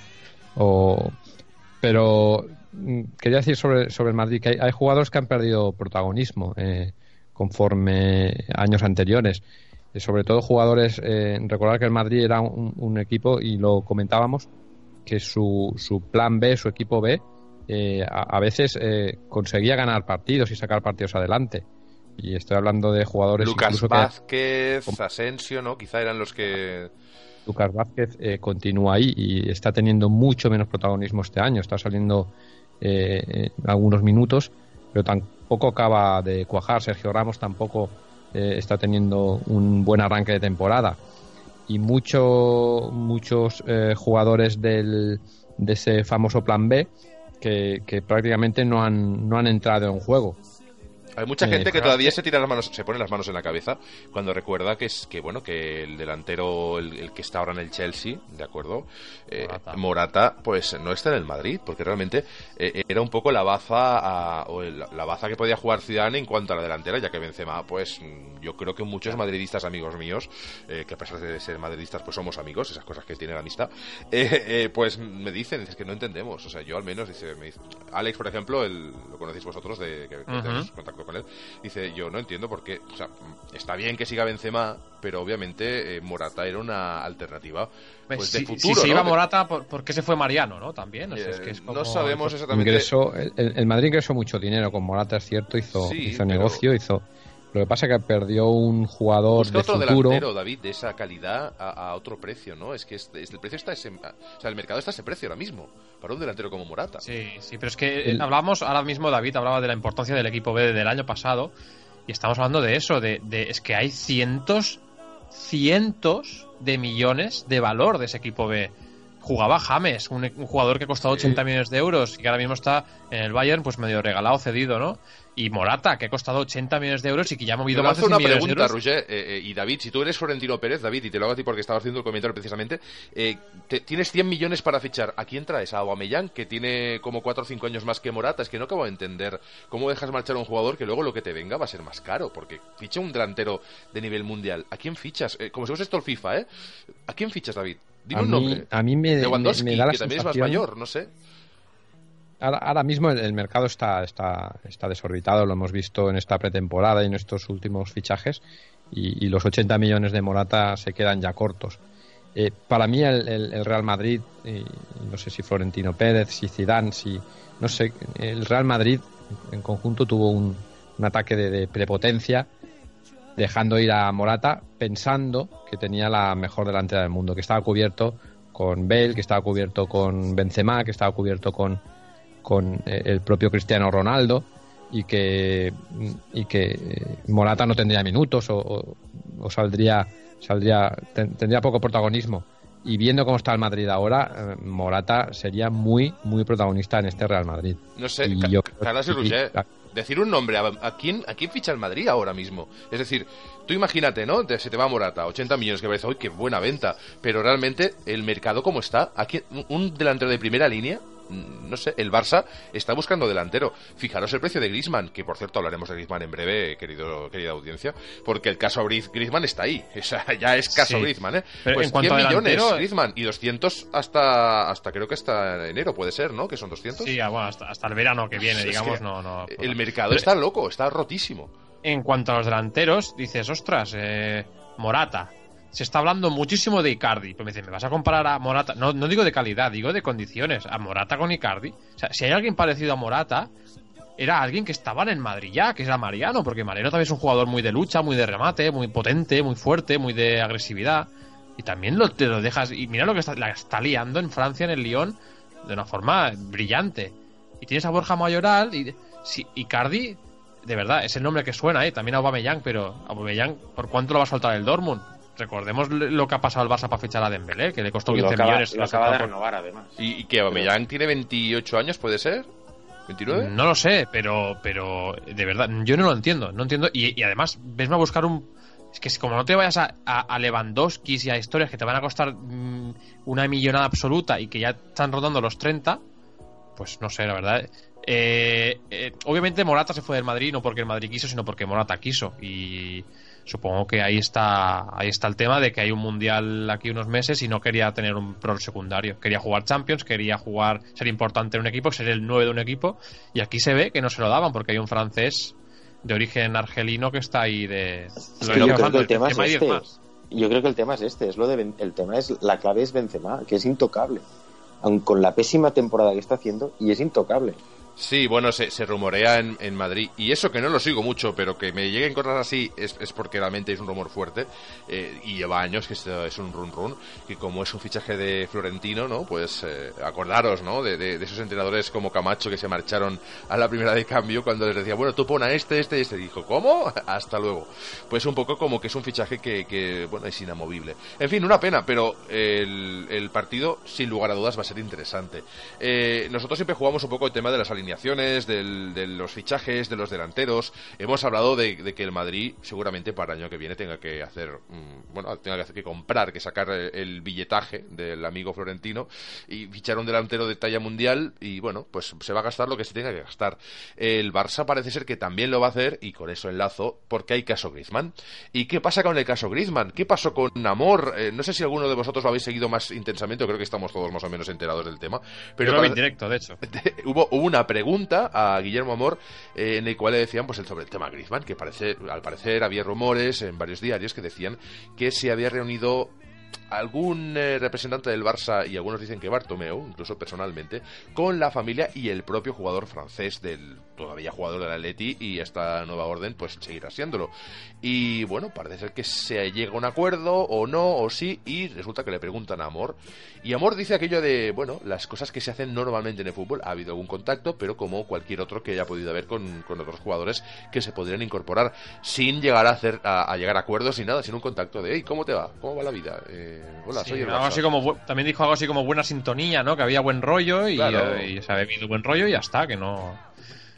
O, pero quería decir sobre, sobre el Madrid que hay, hay jugadores que han perdido protagonismo eh, conforme años anteriores. Eh, sobre todo jugadores, eh, recordar que el Madrid era un, un equipo y lo comentábamos que su, su plan B, su equipo B, eh, a, a veces eh, conseguía ganar partidos y sacar partidos adelante. Y estoy hablando de jugadores Lucas que Vázquez, Asensio, ¿no? Quizá eran los que... Lucas Vázquez eh, continúa ahí y está teniendo mucho menos protagonismo este año. Está saliendo eh, eh, algunos minutos, pero tampoco acaba de cuajar. Sergio Ramos tampoco eh, está teniendo un buen arranque de temporada. Y mucho, muchos eh, jugadores del, de ese famoso plan B que, que prácticamente no han, no han entrado en juego. Hay mucha Eh, gente que todavía se tira las manos, se pone las manos en la cabeza cuando recuerda que es que bueno que el delantero, el, el que está ahora en el Chelsea, de acuerdo, Eh, Morata. Morata, pues no está en el Madrid, porque realmente eh, era un poco la baza a- o el- la baza que podía jugar Zidane en cuanto a la delantera, ya que Benzema, pues yo creo que muchos madridistas amigos míos, eh, que a pesar de ser madridistas, pues somos amigos, esas cosas que tiene la amistad, [laughs] eh, eh, pues me dicen, es que no entendemos, o sea, yo al menos, dice, me dice- Alex, por ejemplo, el, lo conocéis vosotros, de que, que contacto con él, dice, yo no entiendo por qué, o sea, está bien que siga Benzema, pero obviamente eh, Morata era una alternativa pues, de si, futuro, si se ¿no? iba Morata, ¿por, por qué se fue Mariano, no? También. o sea, es Eh, que es No sabemos exactamente. Ingresó, el, el Madrid ingresó mucho dinero con Morata, es cierto, hizo, Sí, hizo pero- negocio, hizo. Lo que pasa es que perdió un jugador Busca de otro futuro. delantero, David, de esa calidad a, a otro precio, ¿no? Es que es- es- el precio está ese, o sea, el mercado está a ese precio ahora mismo para un delantero como Morata. Sí, sí, pero es que eh, El- hablamos, ahora mismo David hablaba de la importancia del equipo B del año pasado y estamos hablando de eso, de, de- es que hay cientos, cientos de millones de valor de ese equipo B. jugaba James, un, un jugador que ha costado 80 millones de euros y que ahora mismo está en el Bayern, pues medio regalado, cedido, ¿no? Y Morata, que ha costado 80 millones de euros y que ya ha movido más de lanzo 100 una millones de pregunta, euros. Roger, eh, eh, y David, si tú eres Florentino Pérez, David, y te lo hago a ti porque estabas haciendo el comentario precisamente, eh, te- tienes 100 millones para fichar. ¿A quién traes? ¿A Aubameyang, que tiene como 4 o 5 años más que Morata? Es que no acabo de entender cómo dejas marchar a un jugador que luego lo que te venga va a ser más caro, porque ficha un delantero de nivel mundial. ¿A quién fichas? Eh, como si fuese esto el FIFA, ¿eh? ¿A quién fichas, David? Dime A un mí- nombre. a mí me- Lewandowski, me- me da la que también es más mayor, no sé. Ahora, ahora mismo el, el mercado está, está, está desorbitado, lo hemos visto en esta pretemporada y en estos últimos fichajes, y, y los 80 millones de Morata se quedan ya cortos. Eh, para mí el, el- el Real Madrid, y no sé si Florentino Pérez, si Zidane, si no sé, el Real Madrid en conjunto tuvo un, un ataque de, de prepotencia, dejando ir a Morata pensando que tenía la mejor delantera del mundo, que estaba cubierto con Bale, que estaba cubierto con Benzema, que estaba cubierto con con eh, el propio Cristiano Ronaldo y que y que eh, Morata no tendría minutos o, o- o saldría saldría ten- tendría poco protagonismo. Y viendo cómo está el Madrid ahora eh, Morata sería muy muy protagonista en este Real Madrid. No sé, Y yo- Carlos y y- Roger, y- decir un nombre, ¿a, a quién, ¿a quién ficha el Madrid ahora mismo? Es decir, tú imagínate, ¿no? Se te va Morata, 80 millones, que parece, ¡uy, qué buena venta! Pero realmente, ¿el mercado cómo está? ¿A quién- ¿Un delantero de primera línea? No sé, el Barça está buscando delantero. Fijaros el precio de Griezmann, que por cierto hablaremos de Griezmann en breve, querido, querida audiencia, porque el caso Griezmann está ahí. [laughs] O sea, ya es caso Sí. Griezmann, ¿eh? Pero pues en cuanto 100 a millones delantero- Griezmann y 200 hasta, hasta creo que hasta enero, puede ser, ¿no? Que son 200. Sí, ah, bueno, hasta, hasta el verano que viene, [laughs] Es digamos, que no, no. El mercado Pero- está loco, está rotísimo. En cuanto a los delanteros, dices, ostras, eh, Morata. Se está hablando muchísimo de Icardi. Pues me dice, ¿me vas a comparar a Morata? No, no digo de calidad, digo de condiciones. A Morata con Icardi. O sea, si hay alguien parecido a Morata, era alguien que estaba en Madrid ya, que era Mariano, porque Mariano también es un jugador muy de lucha, muy de remate, muy potente, muy fuerte, muy de agresividad. Y también lo, te lo dejas. Y mira lo que está, la está liando en Francia, en el Lyon, de una forma brillante. Y tienes a Borja Mayoral y. Icardi, de verdad, es el nombre que suena, ¿eh? También a Aubameyang, pero Aubameyang, ¿por cuánto lo va a soltar el Dortmund? Recordemos lo que ha pasado al Barça para fichar a Dembélé, que le costó Y lo 15 acaba, millones. lo acaba de renovar, además. Y, y que Aubameyang tiene 28 años, ¿puede ser? ¿29? No lo sé, pero, pero de verdad, yo no lo entiendo. No entiendo. Y, y además, vesme a buscar un. Es que si como no te vayas a, a, a Lewandowski y a historias que te van a costar mm, una millonada absoluta y que ya están rondando los 30, pues no sé, la verdad. Eh, eh, obviamente Morata se fue del Madrid no porque el Madrid quiso, sino porque Morata quiso. Y supongo que ahí está, ahí está el tema de que hay un mundial aquí unos meses y no quería tener un rol secundario. Quería jugar Champions, quería jugar, ser importante en un equipo, ser el 9 de un equipo. Y aquí se ve que no se lo daban porque hay un francés de origen argelino que está ahí de. Es lo que yo creo que el tema es este. Yo creo que el tema es este, es lo de Ben- el tema es la clave es Benzema, que es intocable. Aun con la pésima temporada que está haciendo y es intocable. Sí, bueno, se, se rumorea en, en Madrid. Y eso que no lo sigo mucho, pero que me lleguen cosas así es, es porque realmente es un rumor fuerte. eh, y lleva años que esto es un run run. Que como es un fichaje de Florentino, ¿no? Pues eh, acordaros, ¿no? De, de- de esos entrenadores como Camacho que se marcharon a la primera de cambio cuando les decía, bueno, tú pon a este, este este. Dijo, ¿cómo? [laughs] Hasta luego. Pues un poco como que es un fichaje que, que, bueno, es inamovible. En fin, una pena, pero el, el partido, sin lugar a dudas, va a ser interesante. Eh, nosotros siempre jugamos un poco el tema de las alineaciones, del- de los fichajes, de los delanteros. Hemos hablado de, de que el Madrid, seguramente para el año que viene, tenga que hacer, mm, bueno, tenga que, hacer, que comprar, que sacar eh, el billetaje del amigo Florentino y fichar un delantero de talla mundial. Y bueno, pues se va a gastar lo que se tenga que gastar. El Barça parece ser que también lo va a hacer, y con eso enlazo, porque hay caso Griezmann. ¿Y qué pasa con el caso Griezmann? ¿Qué pasó con Namor? Eh, no sé si alguno de vosotros lo habéis seguido más intensamente, creo que estamos todos más o menos enterados del tema. Pero Yo lo vi para- en directo, de hecho. [laughs] hubo, hubo una pregunta a Guillermo Amor eh, en el cual le decían pues el sobre el tema Griezmann, que parece, al parecer había rumores en varios diarios que decían que se había reunido algún eh, representante del Barça y algunos dicen que Bartomeu, incluso personalmente, con la familia y el propio jugador francés del todavía jugador del Atleti y esta nueva orden pues seguirá siéndolo. Y bueno, parece ser que se llega a un acuerdo o no o sí y resulta que le preguntan a Amor y Amor dice aquello de, bueno, las cosas que se hacen normalmente en el fútbol, ha habido algún contacto, pero como cualquier otro que haya podido haber con, otros jugadores que se podrían incorporar sin llegar a hacer a, llegar a acuerdos y nada, sin un contacto de, hey, ¿cómo te va? ¿Cómo va la vida? Eh, hola, soy el así como También dijo algo así como buena sintonía, ¿no? Que había buen rollo y, eh, y se había habido buen rollo y ya está, que no...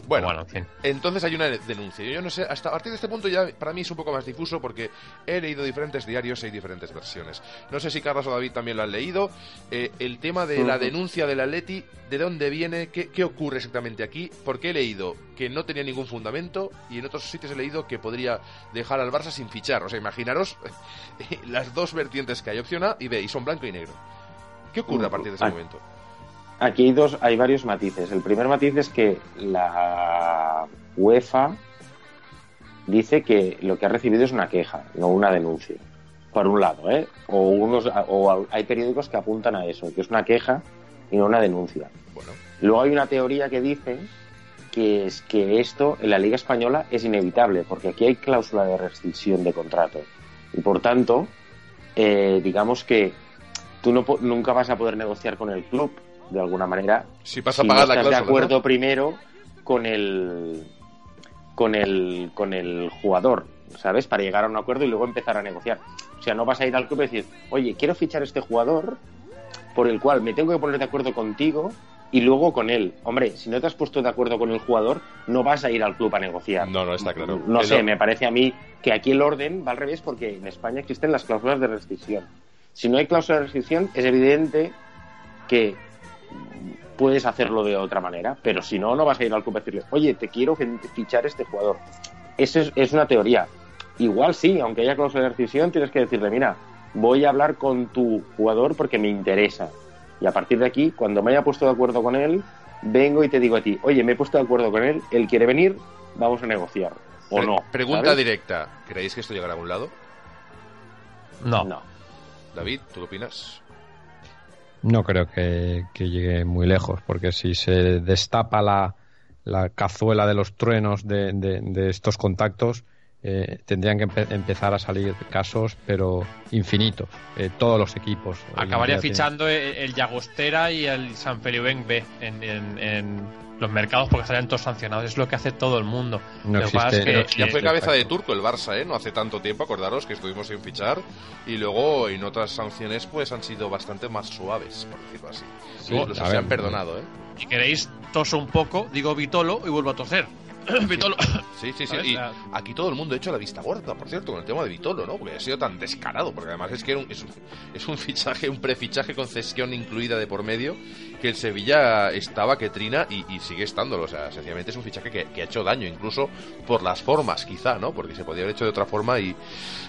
Bueno, entonces hay una denuncia. Yo no sé, hasta a partir de este punto ya para mí es un poco más difuso porque he leído diferentes diarios y hay diferentes versiones. No sé si Carlos o David también lo han leído. Eh, el tema de la denuncia del Atleti, ¿de dónde viene? ¿Qué, ocurre exactamente aquí? Porque he leído que no tenía ningún fundamento y en otros sitios he leído que podría dejar al Barça sin fichar. O sea, imaginaros [laughs] las dos vertientes que hay. Opción A y B, y son blanco y negro. ¿Qué ocurre a partir de ese momento? Aquí hay, dos, hay varios matices. El primer matiz es que la UEFA dice que lo que ha recibido es una queja, no una denuncia. Por un lado, ¿eh? O, unos, o hay periódicos que apuntan a eso, que es una queja y no una denuncia. Bueno. Luego hay una teoría que dice que es que esto en la Liga Española es inevitable, porque aquí hay cláusula de rescisión de contrato. Y por tanto, eh, digamos que tú no, nunca vas a poder negociar con el club de alguna manera. Si pasa a pagar no estás de acuerdo primero con el con el con el jugador, ¿sabes? Para llegar a un acuerdo y luego empezar a negociar. O sea, no vas a ir al club y decir, oye, quiero fichar a este jugador por el cual me tengo que poner de acuerdo contigo y luego con él. Hombre, si no te has puesto de acuerdo con el jugador, no vas a ir al club a negociar. No, no, está claro. No sé, me parece a mí que aquí el orden va al revés porque en España existen las cláusulas de rescisión. Si no hay cláusula de rescisión, es evidente que puedes hacerlo de otra manera, pero si no, no vas a ir al club a decirle, oye, te quiero fichar este jugador. Eso es, una teoría. Igual sí, aunque haya cláusula de decisión, tienes que decirle, mira, voy a hablar con tu jugador porque me interesa. Y a partir de aquí, cuando me haya puesto de acuerdo con él, vengo y te digo a ti, oye, me he puesto de acuerdo con él, él quiere venir, vamos a negociar. O no. Pregunta directa, ¿creéis que esto llegará a algún lado? No. No. David, ¿tú qué opinas? No creo que, llegue muy lejos, porque si se destapa la, la cazuela de los truenos de, de, estos contactos, eh, tendrían que empezar a salir casos, pero infinitos, eh, todos los equipos. Acabaría fichando el, Llagostera y el San Feliu B en, en los mercados porque estarían todos sancionados. Es lo que hace todo el mundo. ya fue cabeza de turco el Barça, ¿eh? No hace tanto tiempo, acordaros que estuvimos sin fichar y luego en otras sanciones pues han sido bastante más suaves, por decirlo así. Se han perdonado, ¿eh? Si queréis toso un poco, digo Vitolo y vuelvo a toser. [coughs] Vitolo. [coughs] Sí, sí, sí. Y aquí todo el mundo ha hecho la vista gorda, por cierto, con el tema de Vitolo, ¿no? Porque ha sido tan descarado, porque además es que es, un, es, un, fichaje, un prefichaje con cesión incluida de por medio, que el Sevilla estaba que trina y, sigue estándolo. O sea, sencillamente es un fichaje que, ha hecho daño, incluso por las formas, quizá, ¿no? Porque se podría haber hecho de otra forma y,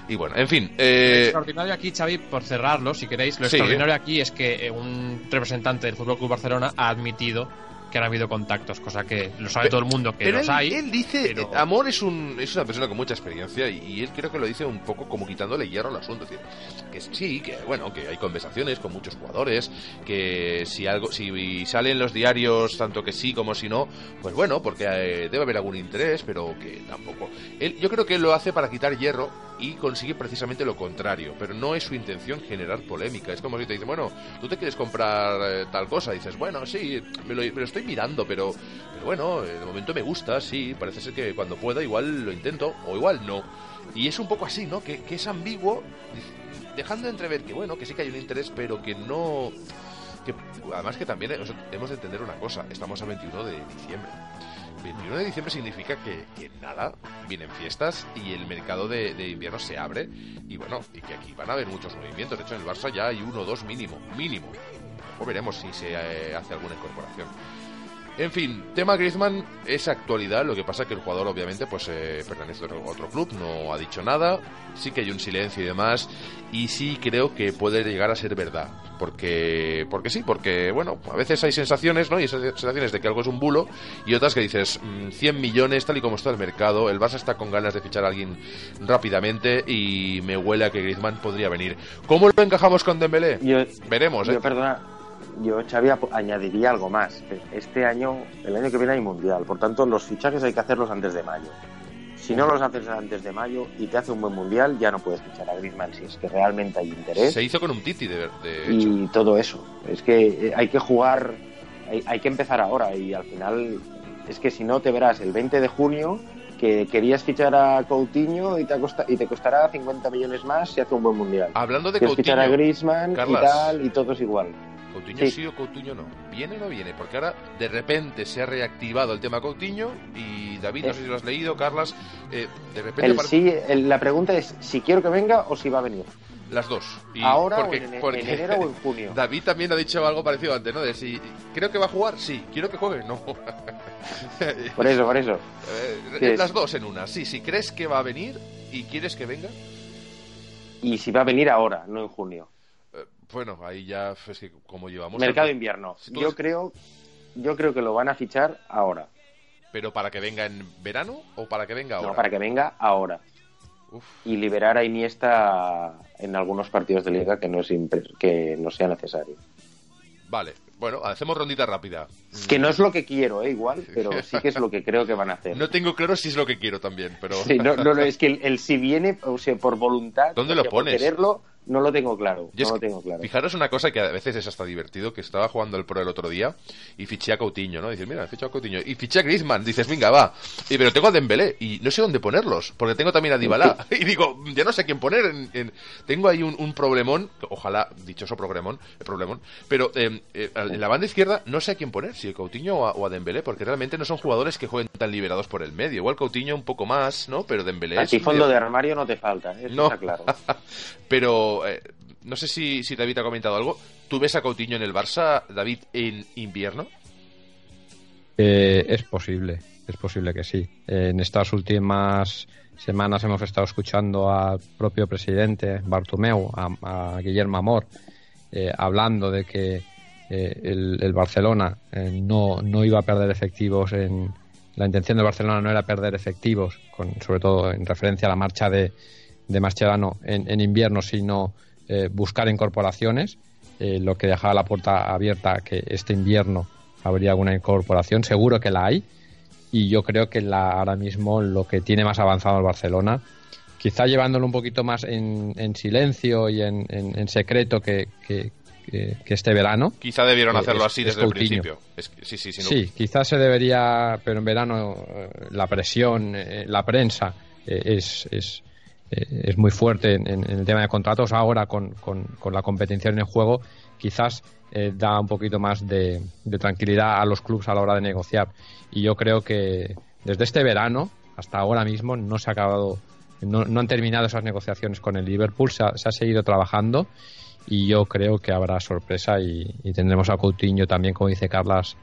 y bueno, en fin. Eh... Lo extraordinario aquí, Xavi, por cerrarlo, si queréis, lo extraordinario aquí es que eh, un representante del Fútbol Club Barcelona ha admitido que han habido contactos, cosa que lo sabe todo el mundo que los hay. Él dice, Amor es, un, es una persona con mucha experiencia y, él creo que lo dice un poco como quitándole hierro al asunto. Es decir, que sí, que bueno, que hay conversaciones con muchos jugadores, que si algo, si salen los diarios tanto que sí como si no, pues bueno, porque eh, debe haber algún interés, pero que tampoco. Él, yo creo que él lo hace para quitar hierro y consigue precisamente lo contrario, pero no es su intención generar polémica. Es como si te dice, bueno, tú te quieres comprar eh, tal cosa, dices, bueno, sí, me lo, estoy mirando, pero, pero bueno, de momento me gusta, sí, parece ser que cuando pueda igual lo intento, o igual no. Y es un poco así, ¿no? Que, es ambiguo, dejando de entrever que, bueno, que sí que hay un interés, pero que no... Que, además que también hemos de entender una cosa, estamos a 21 de diciembre. 21 de diciembre significa que, nada, vienen fiestas y el mercado de, de, invierno se abre y bueno, y que aquí van a haber muchos movimientos. De hecho, en el Barça ya hay uno o dos mínimo, mínimo. O veremos si se eh, hace alguna incorporación. En fin, tema Griezmann es actualidad, lo que pasa que el jugador obviamente pues eh, pertenece a otro, club, no ha dicho nada, sí que hay un silencio y demás, y sí creo que puede llegar a ser verdad, porque porque sí, porque bueno, a veces hay sensaciones, ¿no? Y esas sensaciones de que algo es un bulo y otras que dices 100 mm, millones tal y como está el mercado, el Barça está con ganas de fichar a alguien rápidamente y me huele a que Griezmann podría venir. ¿Cómo lo encajamos con Dembélé? Veremos, ¿eh? perdona, yo, Xavi, añadiría algo más. Este año, el año que viene hay mundial, por tanto, los fichajes hay que hacerlos antes de mayo. Si no los haces antes de mayo y te hace un buen mundial, ya no puedes fichar a Griezmann si es que realmente hay interés Se hizo con un Titi, de, de hecho. y todo eso. Es que eh, hay que jugar, hay, hay que empezar ahora y al final es que si no te verás el 20 de junio que querías fichar a Coutinho y te, acosta- y te costará 50 millones más si hace un buen mundial. Hablando de Quieres fichar a Coutinho, Griezmann Carlas. y tal y todo es igual. Coutinho Sí. sí o Coutinho no. ¿Viene o no viene? Porque ahora de repente se ha reactivado el tema Coutinho y David, no Eh. sé si lo has leído, Carlas, eh, de repente El sí, el- la pregunta es si quiero que venga o si va a venir. las dos. Y Ahora porque, o en, en porque enero o en junio. [laughs] David también ha dicho algo parecido antes, ¿no? De si creo que va a jugar, sí. Quiero que juegue, no. [laughs] Por eso, por eso. [laughs] Eh, Sí, es- las dos en una. Sí, si crees que va a venir y quieres que venga, Y si va a venir ahora, no en junio. Bueno, ahí ya es que como llevamos. Mercado el- invierno. Yo creo, yo creo que lo van a fichar ahora. Pero para que venga en verano o para que venga ahora. No, para que venga ahora. Uf. y liberar a Iniesta en algunos partidos de liga que no, es impre- que no sea necesario. Vale, bueno, hacemos rondita rápida. Que no es lo que quiero, ¿eh? igual, [laughs] pero sí que es lo que creo que van a hacer. No tengo claro si es lo que quiero también, pero. Sí, no, no, no, [laughs] es que el, el si viene, o sea, por voluntad, ¿Dónde o lo por pones? quererlo, no lo tengo claro. No lo tengo claro. Fijaros una cosa que a veces es hasta divertido, que estaba jugando el Pro el otro día y fiché a Coutinho, ¿no? Dices, mira, he fichado a Coutinho. Y fiché a Griezmann. Dices, venga, va. Y, pero tengo a Dembélé y no sé dónde ponerlos, porque tengo también a Dybala. [laughs] Y digo, ya no sé quién poner. en- en- Tengo ahí un, un problemón, ojalá, dichoso problemón, eh, problemón, pero eh, eh, en la banda izquierda no sé a quién poner, si a Coutinho o a, o a Dembélé, porque realmente no son jugadores que jueguen tan liberados por el medio. Igual Coutinho un poco más, ¿no? Pero Dembélé A ti fondo medio- de armario no te falta, eso No. está claro. [laughs] Pero eh, no sé si, si David ha comentado algo. ¿Tú ves a Coutinho en el Barça, David, en invierno? Eh, es posible, es posible que sí. En estas últimas semanas hemos estado escuchando al propio presidente Bartomeu, a, Guillermo Amor, eh, hablando de que eh, el, el Barcelona eh, no, no iba a perder efectivos en la intención del Barcelona no era perder efectivos, con, sobre todo en referencia a la marcha de, de Mascherano en, en invierno, sino eh, buscar incorporaciones, eh, lo que dejaba la puerta abierta que este invierno habría alguna incorporación, seguro que la hay, y yo creo que la, ahora mismo lo que tiene más avanzado el Barcelona, quizá llevándolo un poquito más en, en silencio y en, en- en secreto que, que- que- que este verano, Quizá debieron Eh, hacerlo es- así es desde el principio. Es sí, sí, sí. no- Sí, quizás se debería, pero en verano la presión, la prensa es, es, eh, es muy fuerte en, el tema de contratos. Ahora, con, con- la competición en juego, quizás eh, da un poquito más de, tranquilidad a los clubes a la hora de negociar. Y yo creo que desde este verano hasta ahora mismo no se ha acabado, no, no han terminado esas negociaciones con el Liverpool, se ha, se ha seguido trabajando y yo creo que habrá sorpresa y tendremos a Coutinho también, como dice Carlas,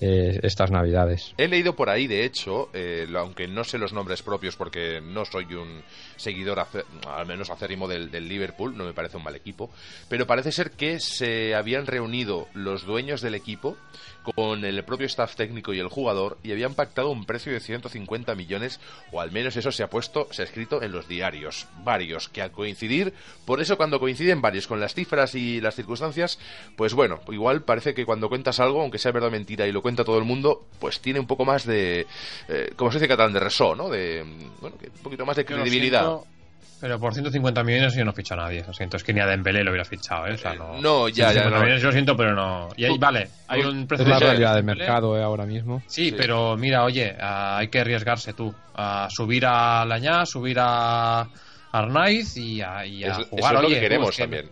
eh, estas navidades. He leído por ahí, de hecho, eh, aunque no sé los nombres propios porque no soy un seguidor, al menos acérrimo del, del Liverpool, no me parece un mal equipo, pero parece ser que se habían reunido los dueños del equipo con el propio staff técnico y el jugador y habían pactado un precio de 150 millones, o al menos eso se ha puesto, se ha escrito en los diarios, varios, que al coincidir, por eso cuando coinciden varios con las cifras y las circunstancias, pues bueno, igual parece que cuando cuentas algo, aunque sea verdad o mentira y lo cuenta todo el mundo, pues tiene un poco más de, eh, como se dice en catalán, de resó, ¿no? De, bueno, que un poquito más de credibilidad. Pero por 150 millones yo no ficho a nadie. Lo siento, es que ni a Dembélé lo hubiera fichado, ¿eh? O sea, no, Eh, no, ya, ya, 150 no. millones yo lo siento, pero no. Y ahí, vale, hay un precio Es la realidad del mercado eh, ahora mismo. Sí, Sí. pero mira, oye, ah, hay que arriesgarse tú. A subir a Lañá, subir a Arnaiz y a, y a Es- eso jugar. es lo oye, que tú, queremos que- también.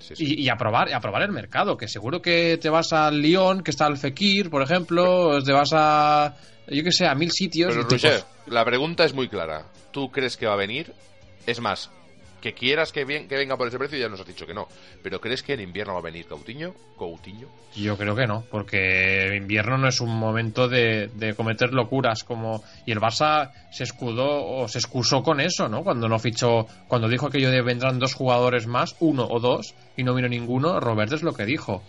Sí, sí. Y, y a probar, a probar el mercado, que seguro que te vas al Lyon, que está el Fekir, por ejemplo, te vas a, yo que sé, a mil sitios. Pero Roger, la pregunta es muy clara. ¿Tú crees que va a venir? Es más, que quieras que, que venga por ese precio ya nos has dicho que no. Pero ¿crees que en invierno va a venir Coutinho? Coutinho. Yo creo que no, porque invierno no es un momento de, de cometer locuras como y el Barça se escudó o se excusó con eso, ¿no? Cuando no fichó, cuando dijo aquello de vendrán dos jugadores más, uno o dos y no vino ninguno, Robert es lo que dijo.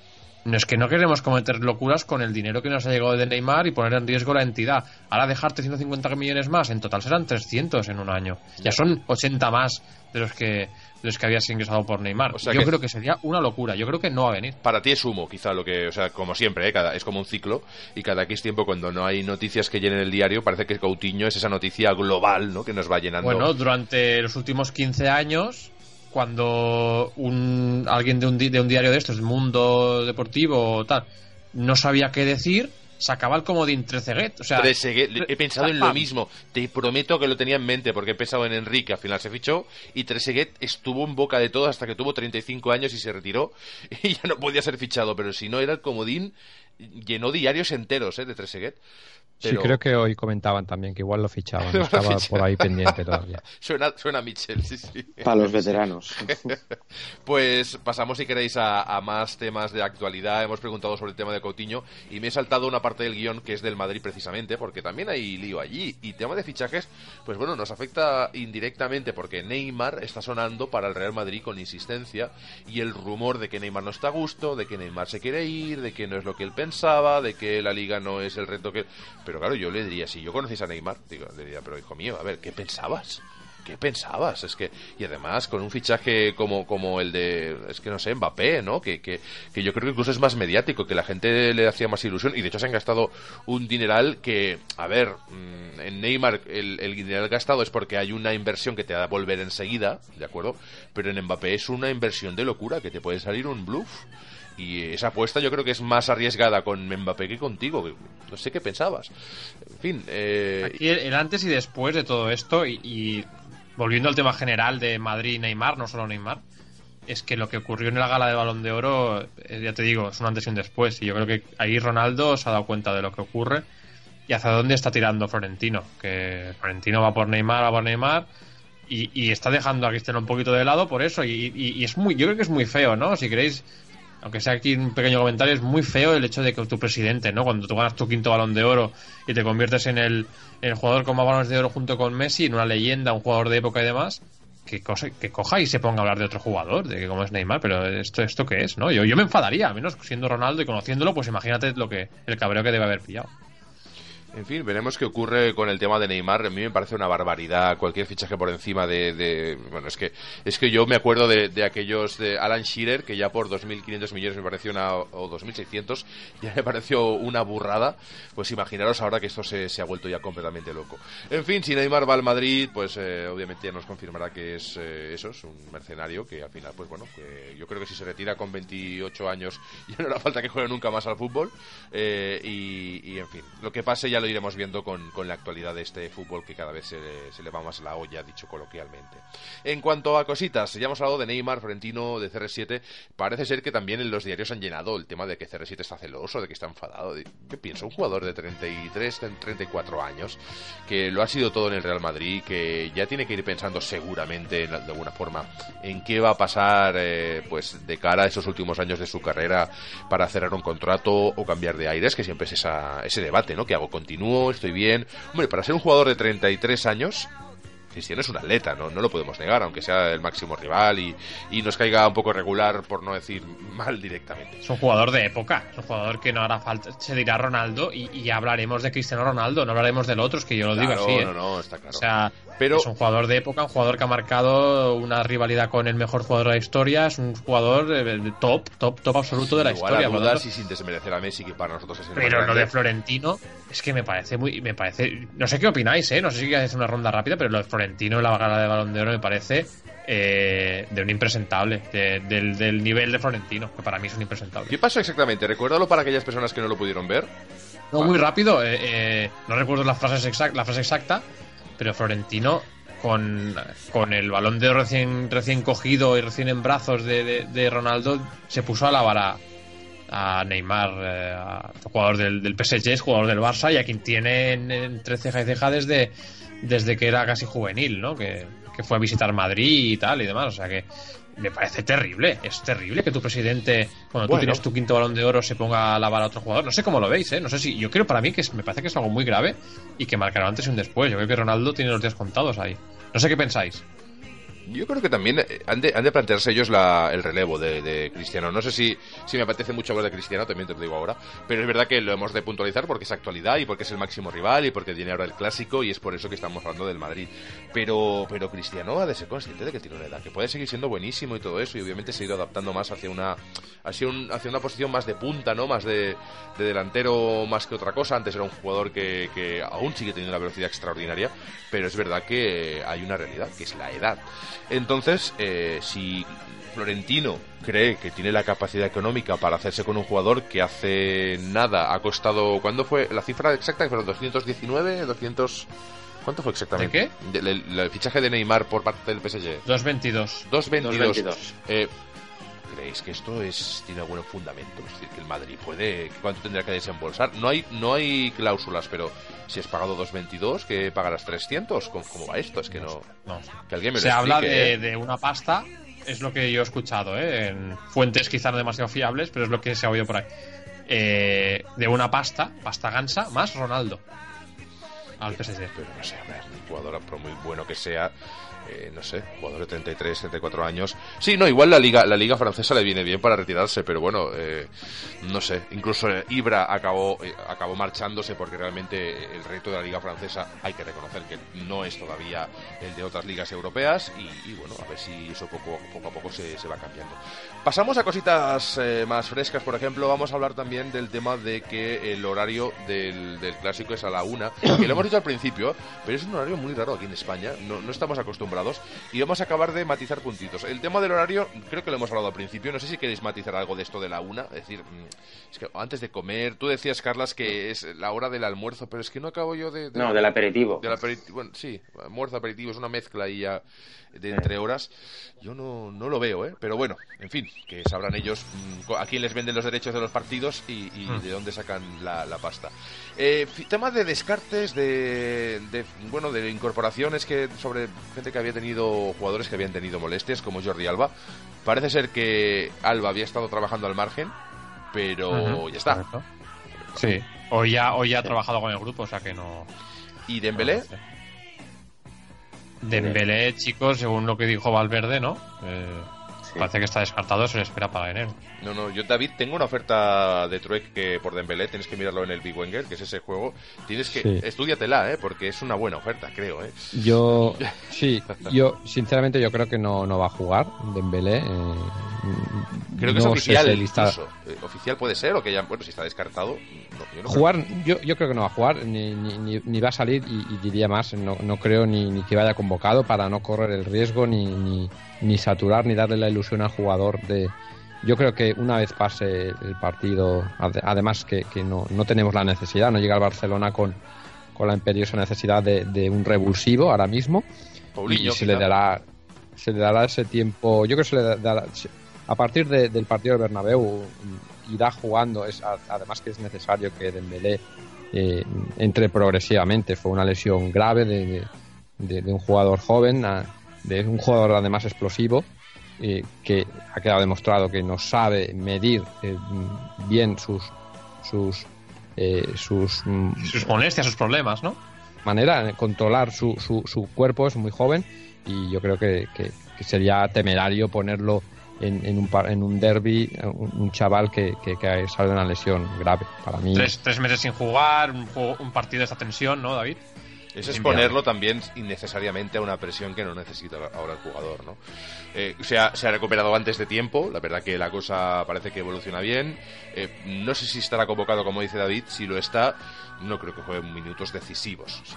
No es que no queremos cometer locuras con el dinero que nos ha llegado de Neymar y poner en riesgo la entidad. Ahora dejarte 150 millones más, en total serán 300 en un año. Ya son 80 más de los que los que había sido ingresado por Neymar. O sea yo que- creo que sería una locura. Yo creo que no va a venir. Para ti es humo, quizá lo que, o sea, como siempre, ¿eh? cada, es como un ciclo y cada X tiempo cuando no hay noticias que llenen el diario parece que Coutinho es esa noticia global, ¿no? Que nos va llenando. Bueno, durante los últimos 15 años, cuando un, alguien de un, di- de un diario de estos, mundo deportivo o tal, no sabía qué decir, sacaba el comodín Trezeguet. O sea, Trezeguet, he pensado en lo mismo. Te prometo que lo tenía en mente porque he pensado en Enrique, al final se fichó y Trezeguet estuvo en boca de todos hasta que tuvo 35 años y se retiró [laughs] y ya no podía ser fichado, pero si no era el comodín llenó diarios enteros ¿eh? de Trezeguet. Sí, creo que hoy comentaban también que igual lo fichaban. [laughs] Lo Estaba por ahí pendiente todavía. [laughs] Suena, suena a sí, sí. Para los veteranos. [laughs] Pues pasamos, si queréis, a, a más temas de actualidad. Hemos preguntado sobre el tema de Coutinho y me he saltado una parte del guion que es del Madrid precisamente, porque también hay lío allí. Y tema de fichajes, pues bueno, nos afecta indirectamente porque Neymar está sonando para el Real Madrid con insistencia y el rumor de que Neymar no está a gusto, de que Neymar se quiere ir, de que no es lo que él pensaba, de que la liga no es el reto que... Pero claro, yo le diría, si yo conocéis a Neymar, le diría, pero hijo mío, a ver, ¿qué pensabas? ¿Qué pensabas? Es que, y además con un fichaje como, como el de, es que no sé, Mbappé, ¿no? Que, que, que yo creo que incluso es más mediático, que la gente le hacía más ilusión, y de hecho se han gastado un dineral que, a ver, mm, en Neymar el, el dineral gastado es porque hay una inversión que te va a volver enseguida, ¿de acuerdo? Pero en Mbappé es una inversión de locura, que te puede salir un bluff. Y esa apuesta yo creo que es más arriesgada con Mbappé que contigo. No sé qué pensabas. En fin, eh, el, antes y después de todo esto, y, volviendo al tema general de Madrid y Neymar, no solo Neymar, es que lo que ocurrió en la gala de Balón de Oro, eh, ya te digo, es un antes y un después. Y yo creo que ahí Ronaldo se ha dado cuenta de lo que ocurre y hacia dónde está tirando Florentino. Que Florentino va por Neymar, va por Neymar. Y, y está dejando a Cristiano un poquito de lado por eso. Y, y- y es muy, yo creo que es muy feo, ¿no? Si queréis, aunque sea aquí un pequeño comentario, es muy feo el hecho de que tu presidente, ¿no? Cuando tú ganas tu quinto balón de oro y te conviertes en el, en el jugador con más balones de oro junto con Messi, en una leyenda, un jugador de época y demás, que, cosa- que coja y se ponga a hablar de otro jugador, de que como es Neymar, pero esto, esto qué es, ¿no? Yo, yo me enfadaría, al menos siendo Ronaldo y conociéndolo, pues imagínate lo que, el cabreo que debe haber pillado. En fin, veremos qué ocurre con el tema de Neymar. A mí me parece una barbaridad cualquier fichaje por encima de... bueno, es que es que yo me acuerdo de, aquellos de Alan Shearer, que ya por 2.500 millones me pareció una... o 2.600, ya me pareció una burrada. Pues imaginaros ahora que esto se, se ha vuelto ya completamente loco. En fin, si Neymar va al Madrid, pues eh, obviamente ya nos confirmará que es eh, eso, es un mercenario que al final, pues bueno, que yo creo que si se retira con 28 años [laughs] ya no hará falta que juegue nunca más al fútbol. Eh, y, y, en fin, lo que pase ya lo iremos viendo con, la actualidad de este fútbol que cada vez se, le- va más la olla, dicho coloquialmente. En cuanto a cositas, ya hemos hablado de Neymar, Florentino, de CR7. Parece ser que también en los diarios han llenado el tema de que CR7 está celoso, de que está enfadado. Yo pienso, un jugador de 33, 34 años, que lo ha sido todo en el Real Madrid, que ya tiene que ir pensando seguramente, en- de alguna forma, en qué va a pasar eh, pues de cara a esos últimos años de su carrera para cerrar un contrato o cambiar de aires, que siempre es ese debate, ¿no? ¿Qué hago? ¿Continúo? ¿Estoy bien? Hombre, para ser un jugador de 33 años, Cristiano es un atleta, ¿no? no lo podemos negar, aunque sea el máximo rival y, y nos caiga un poco regular, por no decir mal directamente. Es un jugador de época, es un jugador que no hará falta, se dirá Ronaldo y, y hablaremos de Cristiano Ronaldo, no hablaremos del otro, es que yo lo digo Claro, así. ¿eh? no, no, está claro. O sea, Pero- es un jugador de época, un jugador que ha marcado una rivalidad con el mejor jugador de la historia, es un jugador de top, top, top absoluto de la Igual historia. a dudas y sin desmerecer a Messi, que para nosotros es el pero lo de Florentino es que me parece muy, me parece, no sé qué opináis, eh, no sé si queréis hacer una ronda rápida, pero lo de Florentino en la gala de Balón de Oro me parece eh, de un impresentable, de- del, del nivel de Florentino, que para mí es un impresentable. ¿Qué pasó exactamente? Recuérdalo para aquellas personas que no lo pudieron ver. No, muy rápido. eh, eh, no recuerdo las frases exact, la frase exacta, pero Florentino con, con el balón de recién, recién cogido y recién en brazos de, de- Ronaldo se puso a lavar a, a Neymar, eh, a- jugador del, del PSG, jugador del Barça y a quien tiene en- entre ceja y ceja desde, desde que era casi juvenil, ¿no? Que, que fue a visitar Madrid y tal y demás. O sea que me parece terrible, es terrible que tu presidente, cuando tú tienes tu quinto balón de oro, se ponga a lavar a otro jugador. No sé cómo lo veis, ¿eh? No sé si. Yo creo para mí que es- me parece que es algo muy grave y que marcará antes y un después. Yo creo que Ronaldo tiene los días contados ahí. No sé qué pensáis. Yo creo que también eh, han de, han de plantearse ellos la, el relevo de, Cristiano. No sé si, si me apetece mucho hablar de Cristiano, también te lo digo ahora, pero es verdad que lo hemos de puntualizar porque es actualidad y porque es el máximo rival y porque tiene ahora el clásico y es por eso que estamos hablando del Madrid. Pero, pero Cristiano ha de ser consciente de que tiene una edad, que puede seguir siendo buenísimo y todo eso y obviamente se ha ido adaptando más hacia una, hacia, un, hacia una posición más de punta, ¿no? Más de, de delantero más que otra cosa. Antes era un jugador que, que aún sigue teniendo una velocidad extraordinaria, pero es verdad que hay una realidad, que es la edad. Entonces, eh, si Florentino cree que tiene la capacidad económica para hacerse con un jugador que hace nada ha costado. ¿Cuándo fue la cifra exacta? ¿Fueron 219? ¿200? ¿Cuánto fue exactamente? ¿De qué? el, fichaje de Neymar por parte del PSG. 222. 222. Eh, ¿Creéis que esto es tiene algún fundamento? Es decir, que el Madrid puede. ¿Cuánto tendrá que desembolsar? No hay, no hay cláusulas, pero si has pagado 2.22, que pagarás 300. ¿Cómo, ¿Cómo, va esto? Es que no. no. Que alguien me Se lo habla de, ¿eh? de una pasta, es lo que yo he escuchado, ¿eh? en fuentes quizás no demasiado fiables, pero es lo que se ha oído por ahí. Eh, de una pasta, pasta gansa, más Ronaldo. Al PSG. Pero no sé, hombre, jugador, por muy bueno que sea, eh, no sé, jugador de 33, 34 años. Sí, no, igual la liga, la liga francesa le viene bien para retirarse, pero bueno, eh, no sé. Incluso eh, Ibra acabó, eh, acabó marchándose porque realmente el reto de la liga francesa hay que reconocer que no es todavía el de otras ligas europeas y, y bueno, a ver si eso poco, poco a poco se, se va cambiando. Pasamos a cositas eh, más frescas, por ejemplo, vamos a hablar también del tema de que el horario del, del clásico es a la una, que lo hemos dicho al principio, pero es un horario muy raro aquí en España, no, no estamos acostumbrados y vamos a acabar de matizar puntitos. El tema del horario, creo que lo hemos hablado al principio, no sé si queréis matizar algo de esto de la una, es decir, mm, es que antes de comer, tú decías, Carlas, que es la hora del almuerzo, pero es que no acabo yo de... de No, del aperitivo. del aperitivo, bueno, sí, almuerzo, aperitivo, es una mezcla ahí ya de entre horas. Yo no, no lo veo, ¿eh? Pero bueno, en fin, que sabrán ellos mm, a quién les venden los derechos de los partidos y, y Hmm. de dónde sacan la, la pasta. Eh, tema de descartes, de, de, bueno, de incorporaciones que sobre gente que había tenido, jugadores que habían tenido molestias, como Jordi Alba. Parece ser que Alba había estado trabajando al margen, pero ya está. correcto. Sí. Hoy ya, hoy ya ha trabajado con el grupo, o sea que no. ¿Y Dembélé? Dembélé, chicos, según lo que dijo Valverde, ¿no? Eh, Sí. Parece que está descartado, se le espera para enero. No, no, yo David tengo una oferta de Trueque que por Dembélé, tienes que mirarlo en el Big Wenger, que es ese juego. Tienes que Sí. estudiatela, eh, porque es una buena oferta, creo, eh. Yo, [laughs] sí, yo sinceramente yo creo que no, no va a jugar Dembélé. eh, Creo que es no oficial, incluso. Eh, oficial puede ser o que ya, bueno, si está descartado, no, yo no Jugar, yo, yo creo que no va a jugar, ni, ni, ni, ni va a salir, y, y diría más, no, no creo ni, ni que vaya convocado para no correr el riesgo, ni, ni, ni saturar, ni darle la ilusión al jugador de... Yo creo que una vez pase el partido, ade- además que, que no, no tenemos la necesidad, no llega el Barcelona con, con la imperiosa necesidad de, de un revulsivo ahora mismo, Paulinho, y se le dará se le dará ese tiempo yo creo que se le dará a partir de- del partido del Bernabéu mm, irá jugando es a- además que es necesario que Dembélé eh, entre progresivamente fue una lesión grave de- de un jugador joven a- de un jugador además explosivo eh, que ha quedado demostrado que no sabe medir eh, bien sus sus eh, sus mm, Sus molestias, sus problemas, ¿no? manera de controlar su, su, su cuerpo, es muy joven y yo creo que, que- que sería temerario ponerlo en, en un, par- en un derby, un, chaval que, que, que sale de una lesión grave. Para mí, Tres, tres meses sin jugar, un, juego- un partido de esta tensión, ¿no, David? Es exponerlo también innecesariamente a una presión que no necesita ahora el jugador, ¿no? Eh, se, ha, se ha recuperado antes de tiempo, la verdad que la cosa parece que evoluciona bien. Eh, no sé si estará convocado, como dice David, si lo está, no creo que juegue minutos decisivos. Si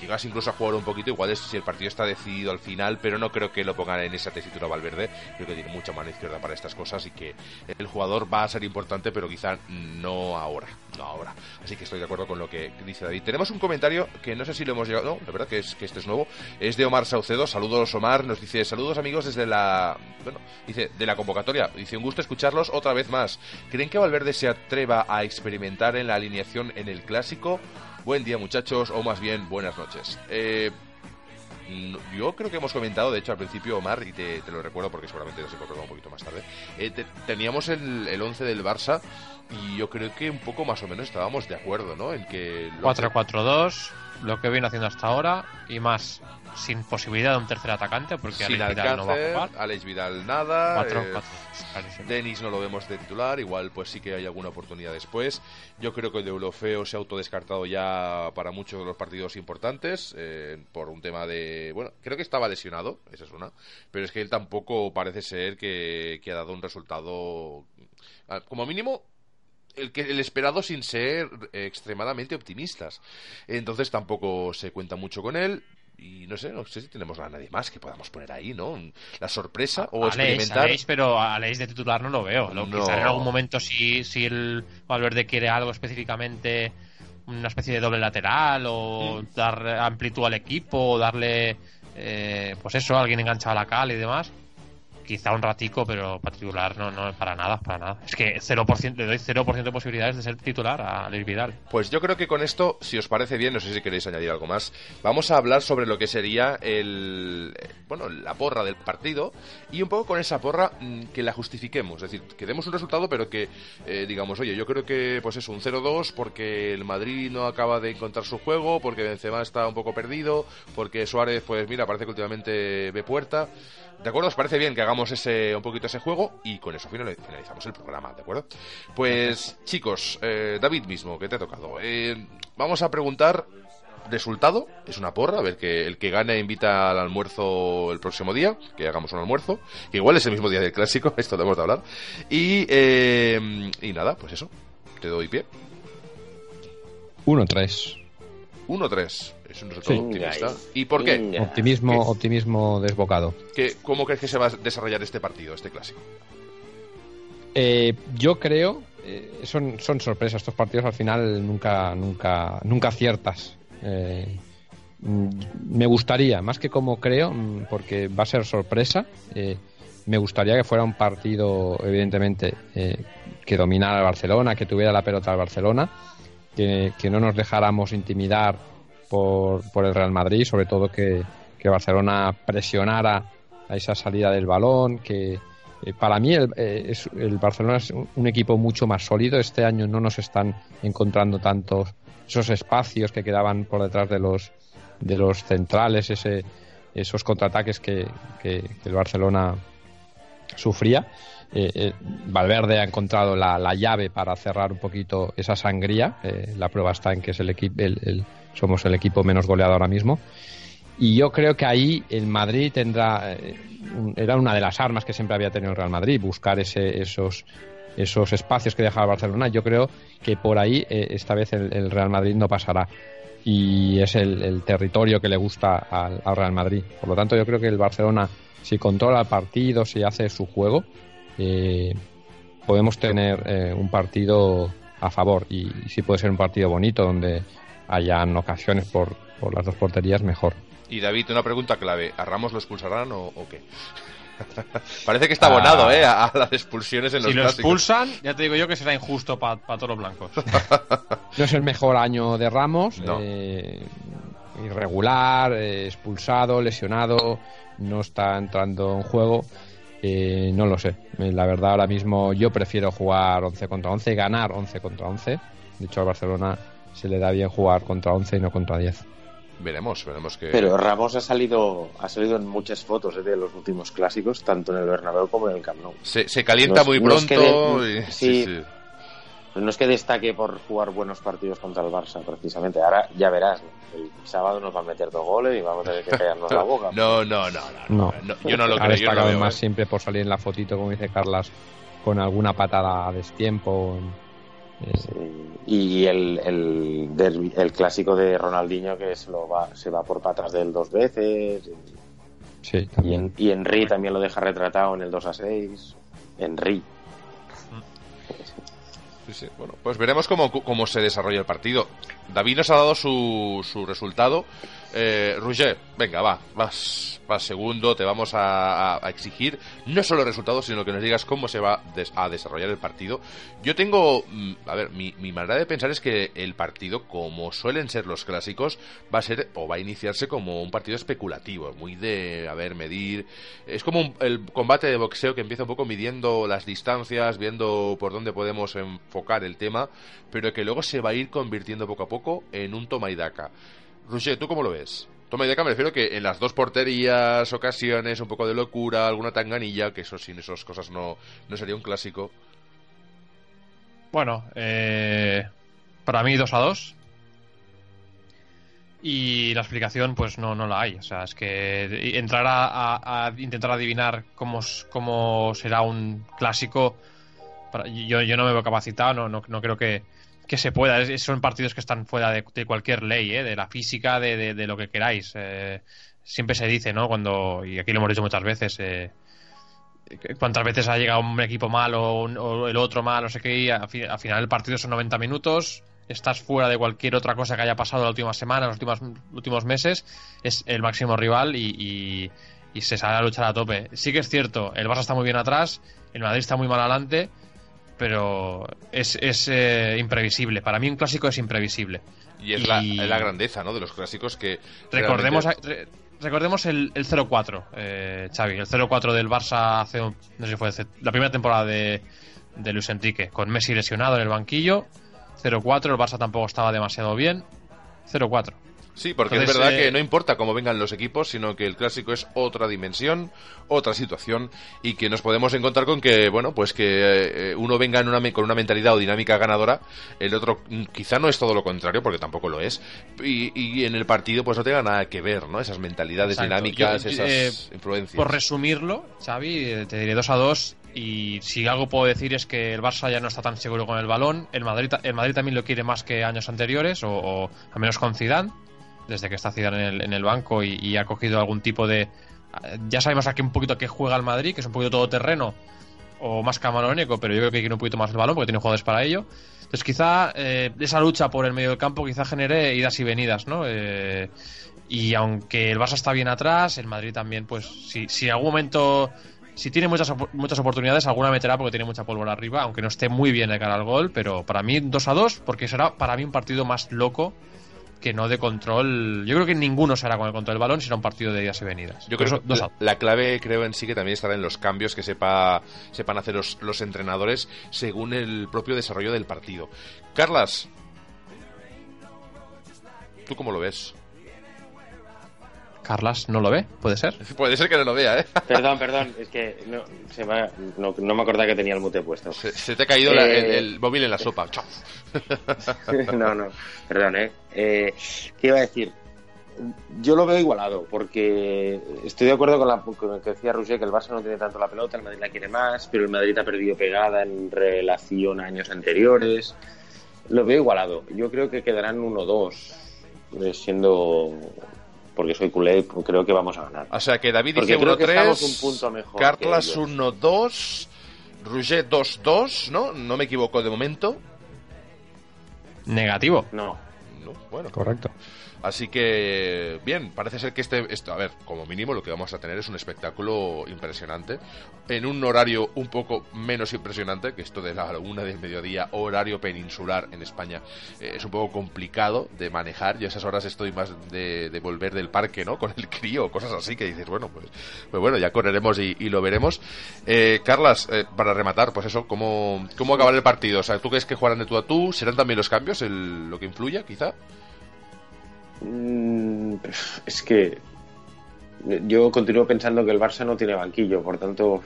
llegase incluso a jugar un poquito, igual es si el partido está decidido al final, pero no creo que lo pongan en esa tesitura Valverde. Creo que tiene mucha mano izquierda para estas cosas y que el jugador va a ser importante, pero quizá no ahora, no ahora. Así que estoy de acuerdo con lo que dice David. Tenemos un comentario que no sé si lo hemos llegado, no, la verdad que es que este es nuevo, es de Omar Saucedo. Saludos Omar, nos dice saludos amigos desde la, bueno, dice de la convocatoria. Dice un gusto escucharlos otra vez más. ¿Creen que Valverde se atreva a experimentar en la alineación en el clásico? Buen día muchachos, o más bien buenas noches. Eh, yo creo que hemos comentado, de hecho, al principio, Omar, y te, te lo recuerdo porque seguramente nos hemos un poquito más tarde. eh, te- teníamos el, el 11 del Barça y yo creo que un poco más o menos estábamos de acuerdo, ¿no? En que. el 11 4-4-2. Lo que viene haciendo hasta ahora y más sin posibilidad de un tercer atacante porque Sin Alex Vidal no va a jugar. Alex Vidal nada. Cuatro, eh, cuatro. Denis no lo vemos de titular, igual pues sí que hay alguna oportunidad después. Yo creo que el de Eurofeo se ha autodescartado ya para muchos de los partidos importantes eh, por un tema de... Bueno, creo que estaba lesionado, esa es una, pero es que él tampoco parece ser que, que ha dado un resultado, ah, como mínimo, el, que, el esperado sin ser eh, extremadamente optimistas. Entonces tampoco se cuenta mucho con él. Y no sé, no sé si tenemos a nadie más que podamos poner ahí, ¿no? La sorpresa o Aleix, experimentar. Aleix, pero a Aleix de titular no lo veo. Lo, No. Quizá en algún momento si, si el Valverde quiere algo específicamente, una especie de doble lateral o Mm. dar amplitud al equipo o darle, eh, pues eso, alguien enganchado a la cal y demás. Quizá un ratico, pero para titular no, no, para nada, para nada. Es que 0%, le doy 0% de posibilidades de ser titular a Aleix Vidal. Pues yo creo que con esto, si os parece bien, no sé si queréis añadir algo más, vamos a hablar sobre lo que sería el, bueno, la porra del partido y un poco con esa porra mm, que la justifiquemos, es decir, que demos un resultado, pero que eh, digamos, oye, yo creo que pues eso, un 0-2 porque el Madrid no acaba de encontrar su juego, porque Benzema está un poco perdido, porque Suárez, pues mira, parece que últimamente ve puerta. ¿De acuerdo? ¿Os parece bien que hagamos ese un poquito ese juego? Y con eso final- finalizamos el programa, ¿de acuerdo? Pues chicos, eh, David mismo, que te ha tocado. eh, vamos a preguntar resultado, es una porra, a ver que el que gane invita al almuerzo el próximo día, que hagamos un almuerzo, que igual es el mismo día del clásico, [laughs] esto debemos de hablar. Y, eh, y nada, pues eso, te doy pie. 1-3. 1-3, es un resultado Sí. optimista. ¿Y por qué? Optimismo, ¿Qué? optimismo desbocado. ¿Qué- ¿Cómo crees que se va a desarrollar este partido, este clásico? Eh, yo creo, eh, son, son sorpresas estos partidos al final nunca, nunca, nunca aciertas. Eh, me gustaría, más que como creo, mm, porque va a ser sorpresa, eh, me gustaría que fuera un partido, evidentemente, eh, que dominara el Barcelona, que tuviera la pelota al Barcelona, que, que no nos dejáramos intimidar por, por el Real Madrid, sobre todo que, Barcelona presionara a esa salida del balón, que eh, para mí el, eh, el Barcelona es un, equipo mucho más sólido. Este año no nos están encontrando tantos esos espacios que quedaban por detrás de los de los centrales, ese, esos contraataques que, que- que el Barcelona sufría. Eh, eh, Valverde ha encontrado la, la llave para cerrar un poquito esa sangría. Eh, la prueba está en que es el el- el- somos el equipo menos goleado ahora mismo. Y yo creo que ahí el Madrid tendrá, eh, era una de las armas que siempre había tenido el Real Madrid, buscar ese, esos, esos espacios que dejaba el Barcelona. Yo creo que por ahí esta vez el, Real Madrid no pasará. Y es el, el territorio que le gusta al, al Real Madrid. Por lo tanto, yo creo que el Barcelona, si controla el partido, si hace su juego, eh, podemos tener eh, un partido a favor. Y, sí puede ser un partido bonito donde hayan ocasiones por, por las dos porterías, mejor. Y David, una pregunta clave. ¿A Ramos lo expulsarán o, o qué? [laughs] Parece que está abonado, Ah. ¿eh? A, a las expulsiones en los Si lo clásicos. expulsan, ya te digo yo que será injusto para todos los blancos. [laughs] No es el mejor año de Ramos. No. eh, irregular, eh, expulsado, lesionado, no está entrando en juego. Eh, no lo sé. Eh, La verdad, ahora mismo yo prefiero jugar 11 contra 11, ganar 11 contra 11. De hecho, al Barcelona se le da bien jugar contra 11 y no contra 10. Veremos, veremos que... Pero Ramos ha salido, ha salido en muchas fotos eh, de los últimos clásicos, tanto en el Bernabéu como en el Camp Nou. Se, se calienta muy no es que pronto. y- sí. sí, sí. Pues no es que destaque por jugar buenos partidos contra el Barça, precisamente. Ahora ya verás, el sábado nos van a meter dos goles y vamos a tener que callarnos la boca. [laughs] No, no, no, no, No. no, Yo no lo ha creo. Lo destacado veo, más ¿eh? siempre por salir en la fotito, como dice Carlas, con alguna patada a destiempo. eh, Sí. Y el, el, derbi- el clásico de Ronaldinho que se, lo va, se va por patas de él dos veces. sí, Y, también. en, y Henry también lo deja retratado en el 2 a 6. Henry. Bueno, pues veremos cómo, cómo se desarrolla el partido. David nos ha dado su, su resultado. Eh, Roger, venga, va, vas, vas segundo, te vamos a, exigir no solo resultados, sino que nos digas cómo se va des- a desarrollar el partido. Yo tengo, mm, a ver, mi, mi manera de pensar es que el partido, como suelen ser los clásicos, va a ser o va a iniciarse como un partido especulativo, muy de, a ver, medir. Es como un- el combate de boxeo que empieza un poco midiendo las distancias, viendo por dónde podemos enfocar el tema, pero que luego se va a ir convirtiendo poco a poco en un toma y daca. Roger, ¿tú cómo lo ves? Toma idea, me refiero que en las dos porterías, ocasiones, un poco de locura, alguna tanganilla, que eso sin esas cosas no, no sería un clásico. Bueno, eh, para mí 2 a 2. Y la explicación, pues no, no la hay. O sea, es que entrar a, intentar adivinar cómo, cómo será un clásico, yo, yo no me veo capacitado, no, no, no creo que, que se pueda. son partidos que están fuera de, cualquier ley, ¿eh? de la física, de, de, lo que queráis. Eh, siempre se dice, ¿no? Cuando, y aquí lo hemos dicho muchas veces, eh, cuántas veces ha llegado un equipo mal o, el otro mal, no sé qué, y al, final el partido son 90 minutos, estás fuera de cualquier otra cosa que haya pasado la última semana, los últimos, últimos meses, es el máximo rival y, y, se sale a luchar a tope. Sí que es cierto, el Barça está muy bien atrás, el Madrid está muy mal adelante, pero es, es eh, imprevisible. Para mí un clásico es imprevisible. Y es, La, la, grandeza ¿no? de los clásicos que... Recordemos, recordemos el, el 0-4, eh, Xavi, el 0-4 del Barça hace, no sé si fue la primera temporada de, de Luis Enrique, con Messi lesionado en el banquillo, 0-4, el Barça tampoco estaba demasiado bien, 0-4. Sí, porque es verdad que eh, no importa cómo vengan los equipos, sino que el clásico es otra dimensión, otra situación y que nos podemos encontrar con que, bueno, pues que eh, uno venga en una, con una mentalidad o dinámica ganadora, el otro mm, quizá no es todo lo contrario, porque tampoco lo es, y, en el partido pues no tenga nada que ver, ¿no? Esas mentalidades dinámicas, esas eh, influencias. Por resumirlo, Xavi, te diré 2 a 2 y si algo puedo decir es que el Barça ya no está tan seguro con el balón, el Madrid, el Madrid también lo quiere más que años anteriores, o, o al menos con Zidane desde que está Zidane en el, en el banco y, ha cogido algún tipo de... Ya sabemos aquí un poquito que juega el Madrid, que es un poquito todoterreno o más camarónico, pero yo creo que quiere un poquito más el balón porque tiene jugadores para ello. Entonces quizá eh, esa lucha por el medio del campo quizá genere idas y venidas, ¿no? Eh, y aunque el Barça está bien atrás, el Madrid también, pues si, si en algún momento si tiene muchas, muchas oportunidades, alguna meterá porque tiene mucha pólvora arriba, aunque no esté muy bien de cara al gol, pero para mí 2 a 2, porque será para mí un partido más loco que no de control. Yo creo que ninguno será con el control del balón, será un partido de días y venidas. Yo creo que la, clave, creo en sí, que también estará en los cambios que sepa, sepan hacer los, los entrenadores según el propio desarrollo del partido. Carlas, ¿tú cómo lo ves? Carlas no lo ve, ¿puede ser? [laughs] Puede ser que no lo vea, ¿eh? [laughs] Perdón, perdón, es que no, se me, no, me acordaba que tenía el mute puesto. Se, te ha caído eh, el, móvil en la [laughs] sopa. no, no, perdón, ¿eh? ¿eh? ¿Qué iba a decir? Yo lo veo igualado, porque estoy de acuerdo con, la, lo que decía Roger, que el Barça no tiene tanto la pelota, el Madrid la quiere más, pero el Madrid ha perdido pegada en relación a años anteriores. Lo veo igualado. Yo creo que quedarán 1-2, eh, siendo porque soy culé, creo que vamos a ganar. O sea que David dice 1-3, un punto mejor Carlas 1-2, Rouget 2-2, ¿no? No me equivoco de momento. Negativo. No. no bueno. Correcto. Así que, bien, parece ser que este, esto, a ver, como mínimo lo que vamos a tener es un espectáculo impresionante, en un horario un poco menos impresionante, que esto de la una del mediodía, horario peninsular en España, eh, es un poco complicado de manejar. Yo a esas horas estoy más de, volver del parque, ¿no? [laughs] Con el crío, cosas así, que dices, bueno, pues, pues bueno, ya correremos y, lo veremos. Eh, Carlas, eh, para rematar, pues eso, ¿cómo, ¿cómo acabar el partido? O sea, ¿tú crees que jugarán de tú a tú? ¿Serán también los cambios lo que influya, quizá? Mm, es que yo continúo pensando que el Barça no tiene banquillo, por tanto,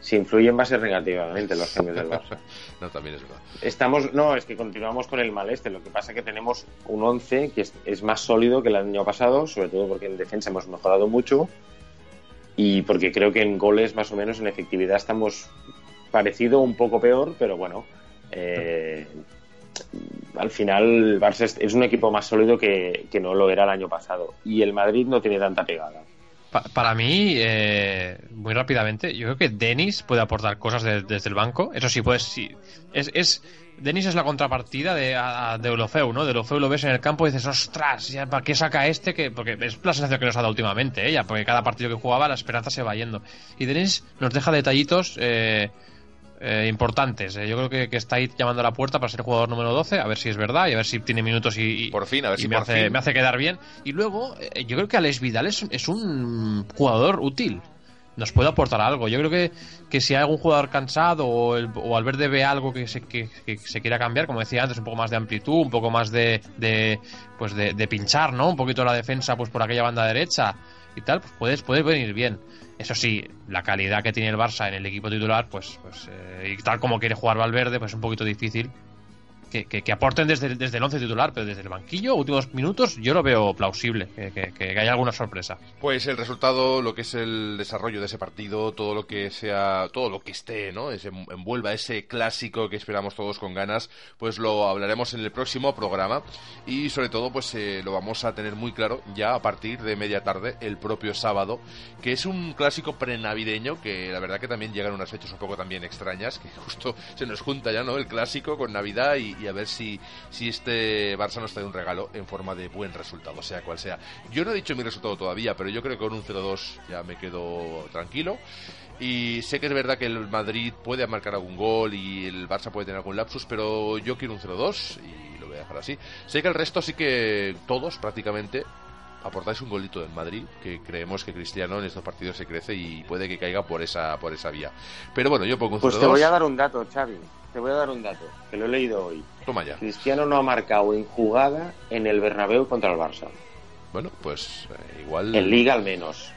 si influyen va a ser negativamente los cambios del Barça. [laughs] no, también es verdad. Estamos, no, es que continuamos con el mal este. Lo que pasa es que tenemos un 11 que es, más sólido que el año pasado, sobre todo porque en defensa hemos mejorado mucho y porque creo que en goles más o menos en efectividad estamos parecido un poco peor, pero bueno, eh, al final Barça es, un equipo más sólido que, no lo era el año pasado. Y el Madrid no tiene tanta pegada. para mí, eh, muy rápidamente, yo creo que Denis puede aportar cosas desde el banco. Eso sí, pues sí. Es, es, Denis es la contrapartida de, de Olofeu, ¿no? De Olofeu lo ves en el campo y dices, ostras, ¿ya ¿para qué saca este? que Porque es la sensación que nos ha dado últimamente, ella, ¿eh? porque cada partido que jugaba la esperanza se va yendo. Y Denis nos deja detallitos. Eh, eh, importantes. Eh, yo creo que, está ahí llamando a la puerta para ser jugador número 12, a ver si es verdad y a ver si tiene minutos y, por fin, a ver si me, hace, me hace quedar bien. Y luego, eh, yo creo que Alex Vidal es, es un jugador útil. nos puede aportar algo. Yo creo que, que si hay algún jugador cansado o, el, o Valverde ve algo que se, que, que se quiera cambiar, como decía antes, un poco más de amplitud, un poco más de, de pues de, de, pinchar, ¿no? Un poquito la defensa pues por aquella banda derecha y tal, pues puedes, puede venir bien. Eso sí, la calidad que tiene el Barça en el equipo titular, pues, pues eh, y tal como quiere jugar Valverde, pues es un poquito difícil que, aporten desde, desde el once titular, pero desde el banquillo, últimos minutos, yo lo veo plausible, que, haya alguna sorpresa. Pues el resultado, lo que es el desarrollo de ese partido, todo lo que sea, todo lo que esté, ¿no? Envuelva ese clásico que esperamos todos con ganas, pues lo hablaremos en el próximo programa y sobre todo, pues eh, lo vamos a tener muy claro ya a partir de media tarde, el propio sábado, que es un clásico prenavideño que la verdad que también llegan unas fechas un poco también extrañas, que [laughs] justo se nos junta ya, ¿no? El clásico con Navidad y, y a ver si, si este Barça nos trae un regalo en forma de buen resultado, sea cual sea. Yo no he dicho mi resultado todavía, pero yo creo que con un 0-2 ya me quedo tranquilo. Y sé que es verdad que el Madrid puede marcar algún gol y el Barça puede tener algún lapsus, pero yo quiero un 0-2 y lo voy a dejar así. Sé que el resto sí que todos prácticamente aportáis un golito del Madrid, que creemos que Cristiano en estos partidos se crece y puede que caiga por esa por esa vía. Pero bueno, yo pongo un 0-2. Pues te voy a dar un dato, Xavi. Te voy a dar un dato, que lo he leído hoy. Toma ya. Cristiano no ha marcado en jugada en el Bernabéu contra el Barça. Bueno, pues eh, igual... En Liga al menos.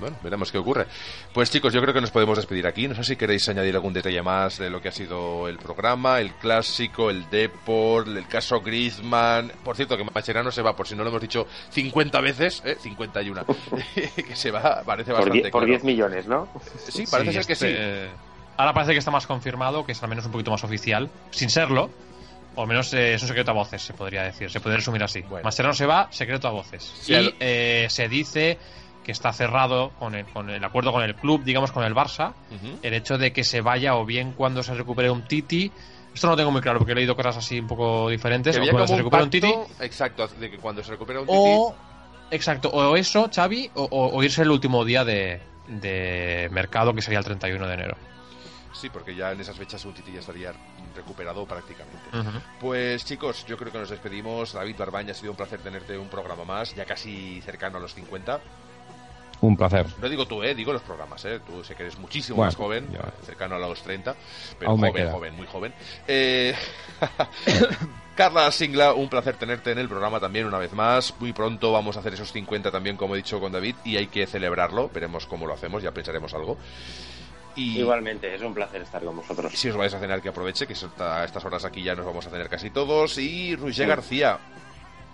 Bueno, veremos qué ocurre. Pues chicos, yo creo que nos podemos despedir aquí. No sé si queréis añadir algún detalle más de lo que ha sido el programa, el clásico, el Deport, el caso Griezmann. Por cierto, que Macherano se va, por si no lo hemos dicho 50 veces, ¿eh? 51. [laughs] [laughs] que se va, parece bastante Por 10 millones, ¿no? Sí, parece sí, ser que este... sí. Ahora parece que está más confirmado, que es al menos un poquito más oficial, sin serlo. O al menos eh, es un secreto a voces, se podría decir. Se puede resumir así. Bueno. Mascherano se va, secreto a voces. Sí, y eh, se dice que está cerrado con el, con el acuerdo con el club, digamos con el Barça, el hecho de que se vaya o bien cuando se recupere un Titi. Esto no lo tengo muy claro porque he leído cosas así un poco diferentes. Que o había cuando se un recupere un Titi. exacto, de que cuando se recupera un Titi... O. Exacto, o eso, Xavi, o, o- o irse el último día de, de mercado, que sería el 31 de enero. Sí, porque ya en esas fechas un Titi ya estaría recuperado prácticamente. Pues chicos, yo creo que nos despedimos. David Barbaña, ha sido un placer tenerte un programa más, ya casi cercano a los 50. Un placer. No digo tú, eh, digo los programas, eh. Tú sé que eres muchísimo Bueno, más joven, yo- cercano a los 30, pero Aún joven, joven, muy joven. Eh, [laughs] Carla Singla, un placer tenerte en el programa también una vez más. Muy pronto vamos a hacer esos 50 también, como he dicho con David, y hay que celebrarlo. Veremos cómo lo hacemos, ya pensaremos algo. Y Igualmente, es un placer estar con vosotros. si os vais a cenar, que aproveche, que a estas horas aquí ya nos vamos a tener casi todos. Y Roger Sí. García,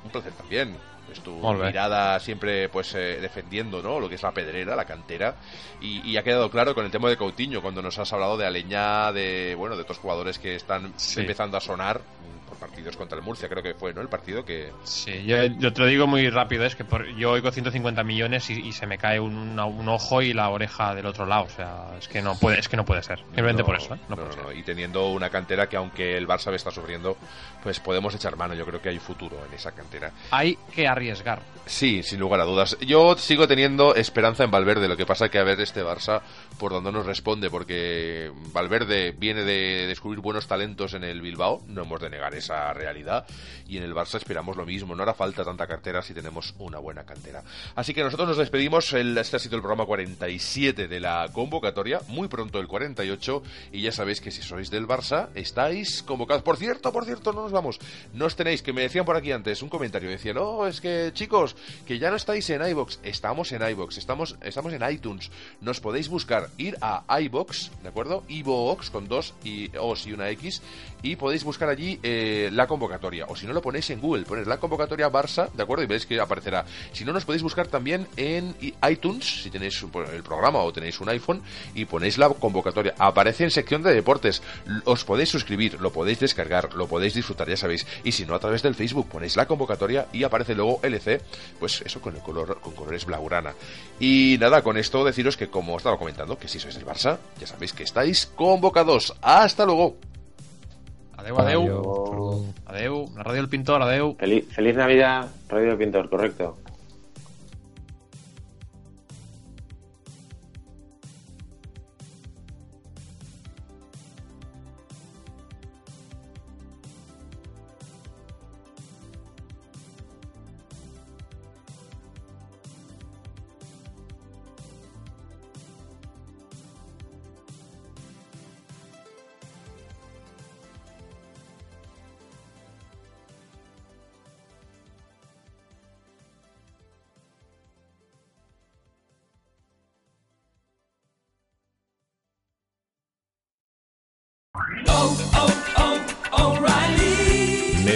un placer también. Es tu mirada siempre pues eh, defendiendo ¿no? lo que es la pedrera, la cantera. Y, y ha quedado claro con el tema de Coutinho, cuando nos has hablado de Aleñá, de bueno de otros jugadores que están Sí. empezando a sonar partidos contra el Murcia, creo que fue ¿no? el partido que... Sí, yo, yo te lo digo muy rápido, es que por- yo oigo 150 millones y, y se me cae un, una- un ojo y la oreja del otro lado, o sea, es que no puede, es que no puede ser, simplemente No, por eso, ¿eh? no, No puede ser. Y teniendo una cantera que aunque el Barça está sufriendo, pues podemos echar mano. Yo creo que hay futuro en esa cantera. Hay que arriesgar. Sí, sin lugar a dudas. Yo sigo teniendo esperanza en Valverde. Lo que pasa que a ver este Barça por dónde nos responde, porque Valverde viene de descubrir buenos talentos en el Bilbao, no hemos de negar esa realidad, y en el Barça esperamos lo mismo. No hará falta tanta cartera si tenemos una buena cantera. Así que nosotros nos despedimos. Este ha sido el programa 47 de la convocatoria, muy pronto el 48, y ya sabéis que si sois del Barça, estáis convocados. Por cierto, por cierto, no nos vamos. No os tenéis, que me decían por aquí antes, un comentario, decían, no, es que chicos, que ya no estáis en iBox, estamos en iBox, estamos, estamos en iTunes, nos podéis buscar, ir a iBox, ¿de acuerdo? iBox con dos y O's y una X, y podéis buscar allí eh, la convocatoria, o si no lo ponéis en Google, ponéis la convocatoria Barça, ¿de acuerdo? Y veréis que aparecerá. Si no, nos podéis buscar también en iTunes, si tenéis el programa o tenéis un iPhone, y ponéis la convocatoria. Aparece en sección de deportes. Os podéis suscribir, lo podéis descargar, lo podéis disfrutar, ya sabéis. Y si no, a través del Facebook ponéis la convocatoria y aparece luego LC, pues eso con el color, con colores blaugrana. Y nada, con esto deciros que como os estaba comentando, que si sois del Barça, ya sabéis que estáis convocados. Hasta luego. Adeu, adeu. Adeu. La radio del pintor, adeu. Feliz, feliz Navidad, Radio del Pintor, correcto.